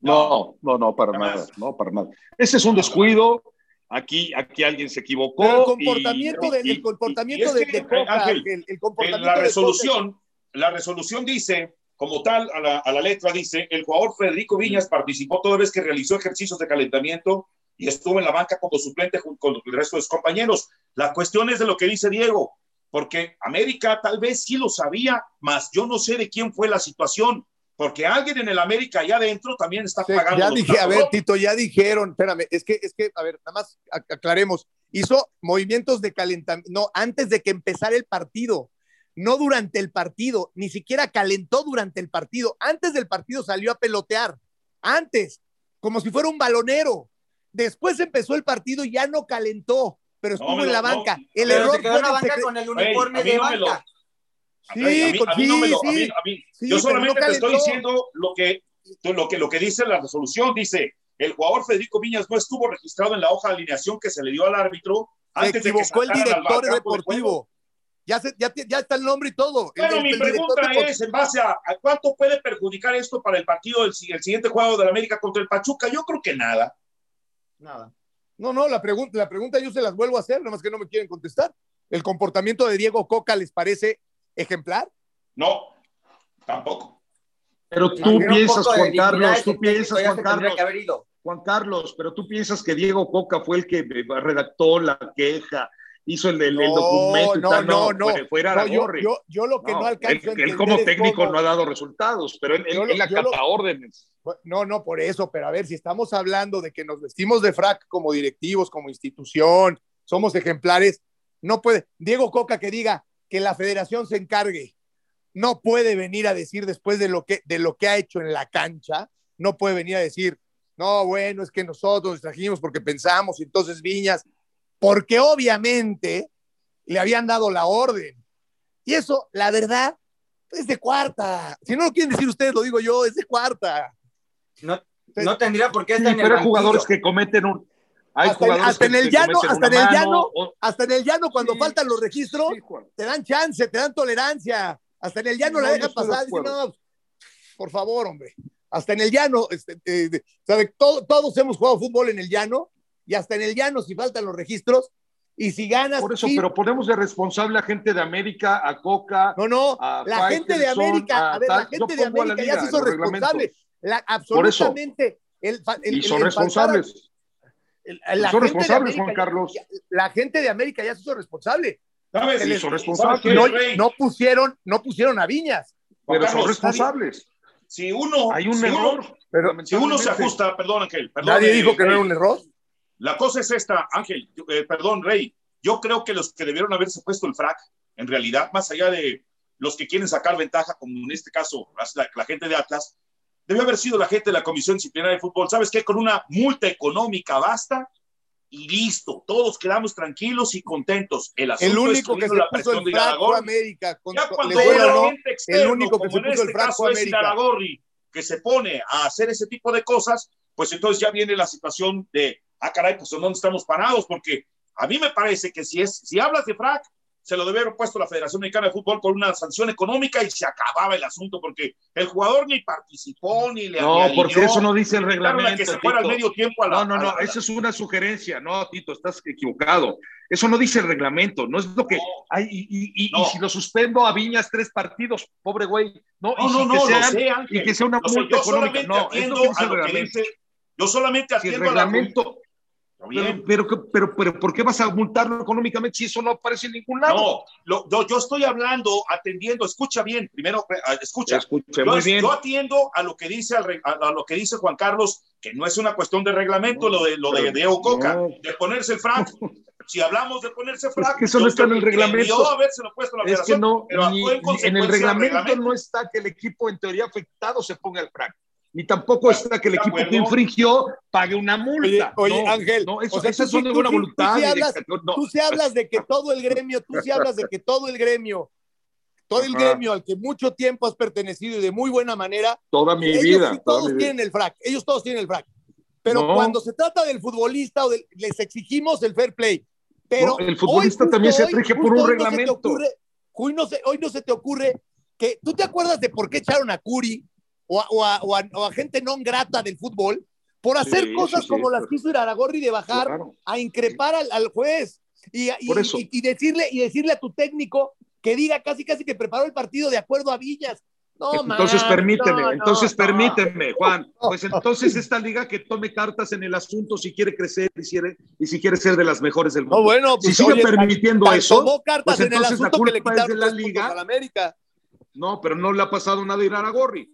No, no, no, para Jamás. nada, no, para nada. Ese es un descuido. Aquí, aquí alguien se equivocó. Pero el y- comportamiento, de, y- el comportamiento y es de, que, de Coca, Ángel, el En comportamiento la de resolución, la resolución dice, como tal, a la, a la letra dice, el jugador Federico Viñas participó toda vez que realizó ejercicios de calentamiento y estuvo en la banca como suplente junto con el resto de sus compañeros. La cuestión es de lo que dice Diego, porque América tal vez sí lo sabía, mas yo no sé de quién fue la situación, porque alguien en el América allá adentro también está Sí, pagando. ya dije, a ver. Tito, ya dijeron, espérame, es que, es que, a ver, nada más ac- aclaremos, hizo movimientos de calentamiento, no, antes de que empezara el partido, no durante el partido, ni siquiera calentó durante el partido, antes del partido salió a pelotear, antes, como si fuera un balonero, después empezó el partido y ya no calentó, pero estuvo en la no, banca, el error fue en banca secre- con el uniforme de banca. Lo- yo pero solamente no te estoy diciendo lo que, lo que, lo que dice la resolución. Dice, el jugador Federico Viñas no estuvo registrado en la hoja de alineación que se le dio al árbitro Se antes de que equivocó el al director de deportivo. Ya, se- ya, ya está el nombre y todo. El- Bueno, el- mi el pregunta es, en base a, a cuánto puede perjudicar esto para el partido del si- el siguiente juego de la América contra el Pachuca, yo creo que nada. Nada. No, no, la pregunta, la pregunta yo se las vuelvo a hacer, nada más que no me quieren contestar. ¿El comportamiento de Diego Coca les parece ejemplar? No, tampoco. Pero tú piensas, Juan Carlos, tú piensas, Juan Carlos, que haber ido. Juan Carlos, pero tú piensas que Diego Coca fue el que redactó la queja, hizo el, el- el No, documento y no, tal. no, no. fue, fue No, yo, Aragorri. yo, yo lo que no, No, alcanzo él, a él como técnico cómo- no ha dado resultados, pero él, él- Yo Él acata órdenes. No, no, por eso, pero a ver, si estamos hablando de que nos vestimos de frac como directivos, como institución, somos ejemplares, no puede, Diego Coca que diga que la federación se encargue, no puede venir a decir después de lo que, de lo que ha hecho en la cancha, no puede venir a decir, no, bueno, es que nosotros nos trajimos porque pensamos, y entonces Viñas, porque obviamente le habían dado la orden. Y eso, la verdad, es de cuarta. Si no lo quieren decir ustedes, lo digo yo, es de cuarta. No, no tendría por qué Sí, estar en el pero hay banquillo. jugadores que cometen un. Hay Hasta en- jugadores hasta en que- el llano, hasta en el mano, llano. o- Hasta en el llano, cuando Sí, faltan los registros, sí, te dan chance, te dan tolerancia. Hasta en el llano No, la dejan pasar. Dicen, no, por favor, hombre. Hasta en el llano, este, eh, de- ¿sabe? Todo- todos hemos jugado fútbol en el llano y hasta en el llano, si faltan los registros y si ganas. Por eso, sí. pero ponemos de responsable a gente de América, a Coca. No, no, a la gente de América, a ver, la gente de América ya se hizo responsable. La, absolutamente. El, el- Y son el responsables. La son gente de responsables, América Juan ya- Carlos. ya- la gente de América ya se hizo responsable. ¿Sabes? Se les- son ¿Sabes responsables. qué, no, pusieron, no pusieron a Viñas. Pero son responsables. Si uno, Hay un si uno- error. Pero si uno se ajusta, perdón, Ángel, perdón, nadie eh, dijo que no Rey. era un error. La cosa es esta, Ángel, eh, perdón, Rey. Yo creo que los que debieron haberse puesto el frac, en realidad, más allá de los que quieren sacar ventaja, como en este caso la, la gente de Atlas, debió haber sido la gente de la Comisión Disciplinaria de Fútbol. ¿Sabes qué? Con una multa económica basta y listo. Todos quedamos tranquilos y contentos. El, asunto El es único que vino se la puso el. América. Con, Ya cuando era no, gente externo, el único que como se en puso el este frac caso es América. Iraragorri, que se pone a hacer ese tipo de cosas, pues entonces ya viene la situación de, ah, caray, pues ¿en dónde estamos parados? Porque a mí me parece que si, es, si hablas de frac, se lo debe haber puesto la Federación Mexicana de Fútbol con una sanción económica y se acababa el asunto, porque el jugador ni participó, ni le No, porque eso no dice el reglamento. que se fuera al medio tiempo a la... No, no, no, esa es una sugerencia. No, Tito, estás equivocado. Eso no dice el reglamento, no es lo que No. hay. Y, y- y- No. y si lo suspendo a Viñas tres partidos, pobre güey. No, No, y, no, que lo sean- sé, y que sea una multa yo económica. solamente No, es lo atiendo que dice a el lo que reglamento. dice, yo solamente Si el atiendo a la... reglamento. Bien. Pero, pero, pero, pero, ¿por qué vas a multarlo económicamente si eso no aparece en ningún lado? No, lo- yo, yo estoy hablando, atendiendo, escucha bien, primero eh, escucha. Escuché Yo, muy bien. yo atiendo a lo que dice a, lo que dice Juan Carlos, que no es una cuestión de reglamento No, lo de lo de Diego Coca, no. de ponerse el franco. si hablamos de ponerse frac, Es que eso no yo está en el reglamento. debió haberse puesto la Es que no, pero ni- en el reglamento no está que el equipo en teoría afectado se ponga el frac. Ni tampoco está que el equipo que infringió pague una multa. oye, No, Ángel, no, eso, o sea, esas son de buena tú voluntad. sí y de- hablas- no, Tú sí hablas de que todo el gremio, tú sí hablas de que todo el gremio, todo el Ajá. gremio al que mucho tiempo has pertenecido y de muy buena manera, toda mi ellos vida. sí toda todos mi vida. tienen el frac, ellos todos tienen el frac. Pero cuando se trata del futbolista o del- les exigimos el fair play. Pero el futbolista hoy, también se rige por un reglamento. hoy, no se, hoy no se te ocurre que tú te acuerdas de por qué echaron a Curi o a, o a- o a- o a gente no grata del fútbol por hacer Sí, cosas sí, sí, como las pues. que hizo Iraragorri de bajar Claro. a increpar al, al juez y, y- y- y decirle, y decirle a tu técnico que diga casi casi que preparó el partido de acuerdo a Villas. No, Entonces man, permíteme, no, entonces no. permíteme, Juan. Pues entonces esta liga que tome cartas en el asunto si quiere crecer y si quiere, y si quiere ser de las mejores del mundo. No, bueno, si pues, sigue oye, permitiendo tan- eso, tomó cartas pues en el entonces la asunto que le culpa es de la liga. a la América. No, pero no le ha pasado nada a Iraragorri.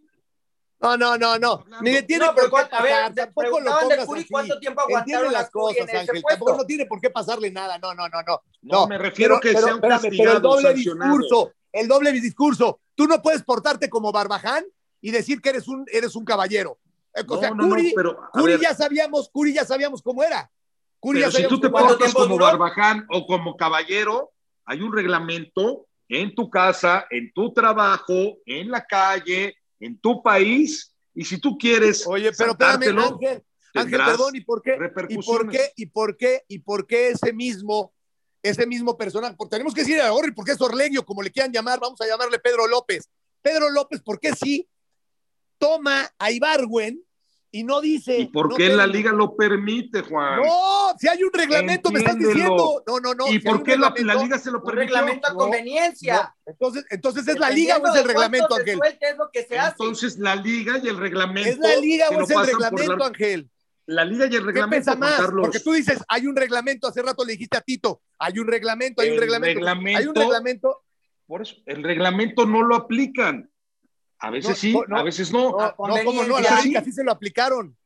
No, no, no, no. Ni le tiene No, pero por qué cuánto- a ver, Tampoco lo pongas Curi así. cuánto tiempo aguantaron las cosas, Ángel. Tampoco no tiene por qué pasarle nada. No, no, no, no. No, me refiero que sea un pero el castigado, doble sancionado. discurso, el doble discurso. Tú no puedes portarte como Barbaján y decir que eres un, eres un caballero. Eh, O No, sea, no, Curi, pero, Curi ya sabíamos, Curi ya sabíamos cómo era. Curi Pero ya si tú te portas como duró? Barbaján o como caballero, hay un reglamento en tu casa, en tu trabajo, en la calle, en tu país, y si tú quieres Oye, pero espérame, Ángel, Ángel, perdón, ¿y por qué? ¿Y por qué? ¿Y por qué? ¿Y por qué ese mismo, ese mismo personaje? Porque tenemos que decir a Gorri, porque es Orlegio, como le quieran llamar, vamos a llamarle Pedro López. Pedro López, ¿por qué sí toma a Ibargüen y no dice. ¿Y por no qué te- la liga lo permite, Juan? No, si hay un reglamento, me estás diciendo. No, no, no. ¿Y si por qué la, la liga se lo Un permitió? reglamento a No, conveniencia. no. Entonces, entonces es la liga o es el reglamento, Ángel. es lo que se hace. Entonces la liga y el reglamento. ¿Es la liga o es el reglamento, la- Ángel? La liga y el ¿Qué reglamento, pesa Juan más? Carlos. Porque tú dices, hay un reglamento, hace rato le dijiste a Tito, hay un reglamento, hay un reglamento. reglamento- Hay un reglamento. Por eso, el reglamento no lo aplican. A veces No, sí, no, a veces no. No, no, ¿cómo no? A la. América sí se lo aplicaron.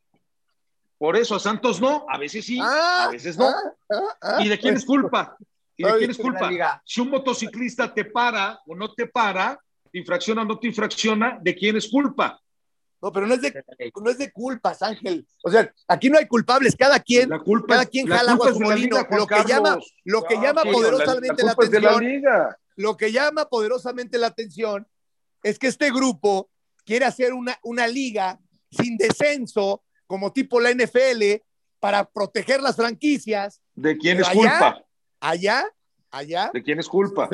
Por eso a Santos no, a veces sí, Ah, a veces no. ah, ah, ah. ¿Y de quién es culpa? ¿Y de quién es culpa? Si un motociclista te para o no te para, te infracciona o no te infracciona, ¿de quién es culpa? No, pero no es, de, no es de culpas, Ángel. O sea, aquí no hay culpables, cada quien, La culpa cada quien la jala agua su molino. Lo que Carlos. llama, lo que No, llama sí, poderosamente la, atención, lo que llama poderosamente la atención es que este grupo quiere hacer una, una liga sin descenso, como tipo la NFL, para proteger las franquicias. ¿De quién es allá- culpa? Allá, allá. ¿De quién es culpa?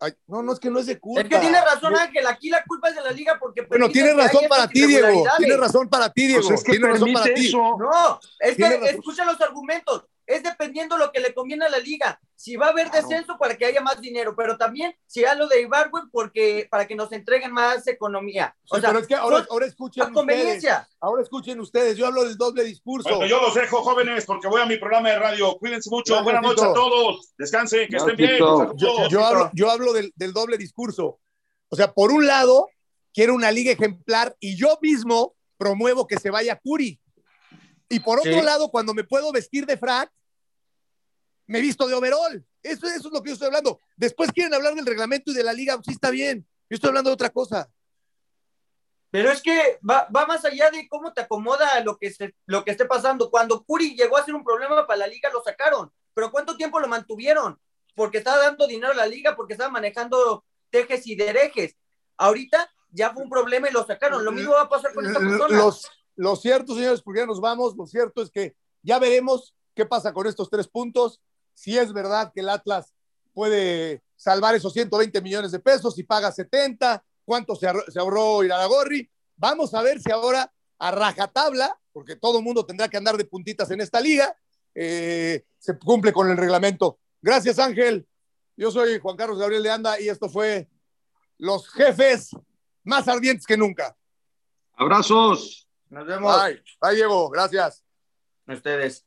ay, no, no es que no es de culpa. Es que tiene razón, No, Ángel. Aquí la culpa es de la liga porque. Bueno, permite tiene razón para ti, Diego. Tiene razón para ti, Diego. Pues es que tiene razón para ti. No, es que escucha los argumentos. Es dependiendo lo que le conviene a la liga. Si va a haber Claro. descenso para que haya más dinero, pero también si hay lo de Ibargüen porque para que nos entreguen más economía. O Sí, sea, pero es que ahora, ahora escuchen ustedes. conveniencia. Ahora escuchen ustedes. Yo hablo del doble discurso. Bueno, yo los dejo, jóvenes, porque voy a mi programa de radio. Cuídense mucho. Gracias, Buenas noches a todos. Descansen, que estén bien. Yo hablo, yo hablo del, del doble discurso. O sea, por un lado, quiero una liga ejemplar y yo mismo promuevo que se vaya Curi. Y por otro Sí. lado, cuando me puedo vestir de frac, me visto de overall. Eso, eso es lo que yo estoy hablando. Después quieren hablar del reglamento y de la liga. Sí, está bien. Yo estoy hablando de otra cosa. Pero es que va, va más allá de cómo te acomoda lo que, se, lo que esté pasando. Cuando Curi llegó a ser un problema para la liga, lo sacaron. Pero ¿cuánto tiempo lo mantuvieron? Porque estaba dando dinero a la liga, porque estaba manejando tejes y derejes. Ahorita ya fue un problema y lo sacaron. Lo mismo va a pasar con esta persona. Los, lo cierto, señores, porque ya nos vamos, lo cierto es que ya veremos qué pasa con estos tres puntos. Si es verdad que el Atlas puede salvar esos 120 millones de pesos y paga 70, cuánto se, ahorró- se ahorró Iraragorri. Vamos a ver si ahora a rajatabla, porque todo el mundo tendrá que andar de puntitas en esta liga, eh, se cumple con el reglamento. Gracias, Ángel. Yo soy Juan Carlos Gabriel de Anda y esto fue Los Jefes más ardientes que nunca. Abrazos. Nos vemos. Bye. Bye, Diego. Gracias. Ustedes.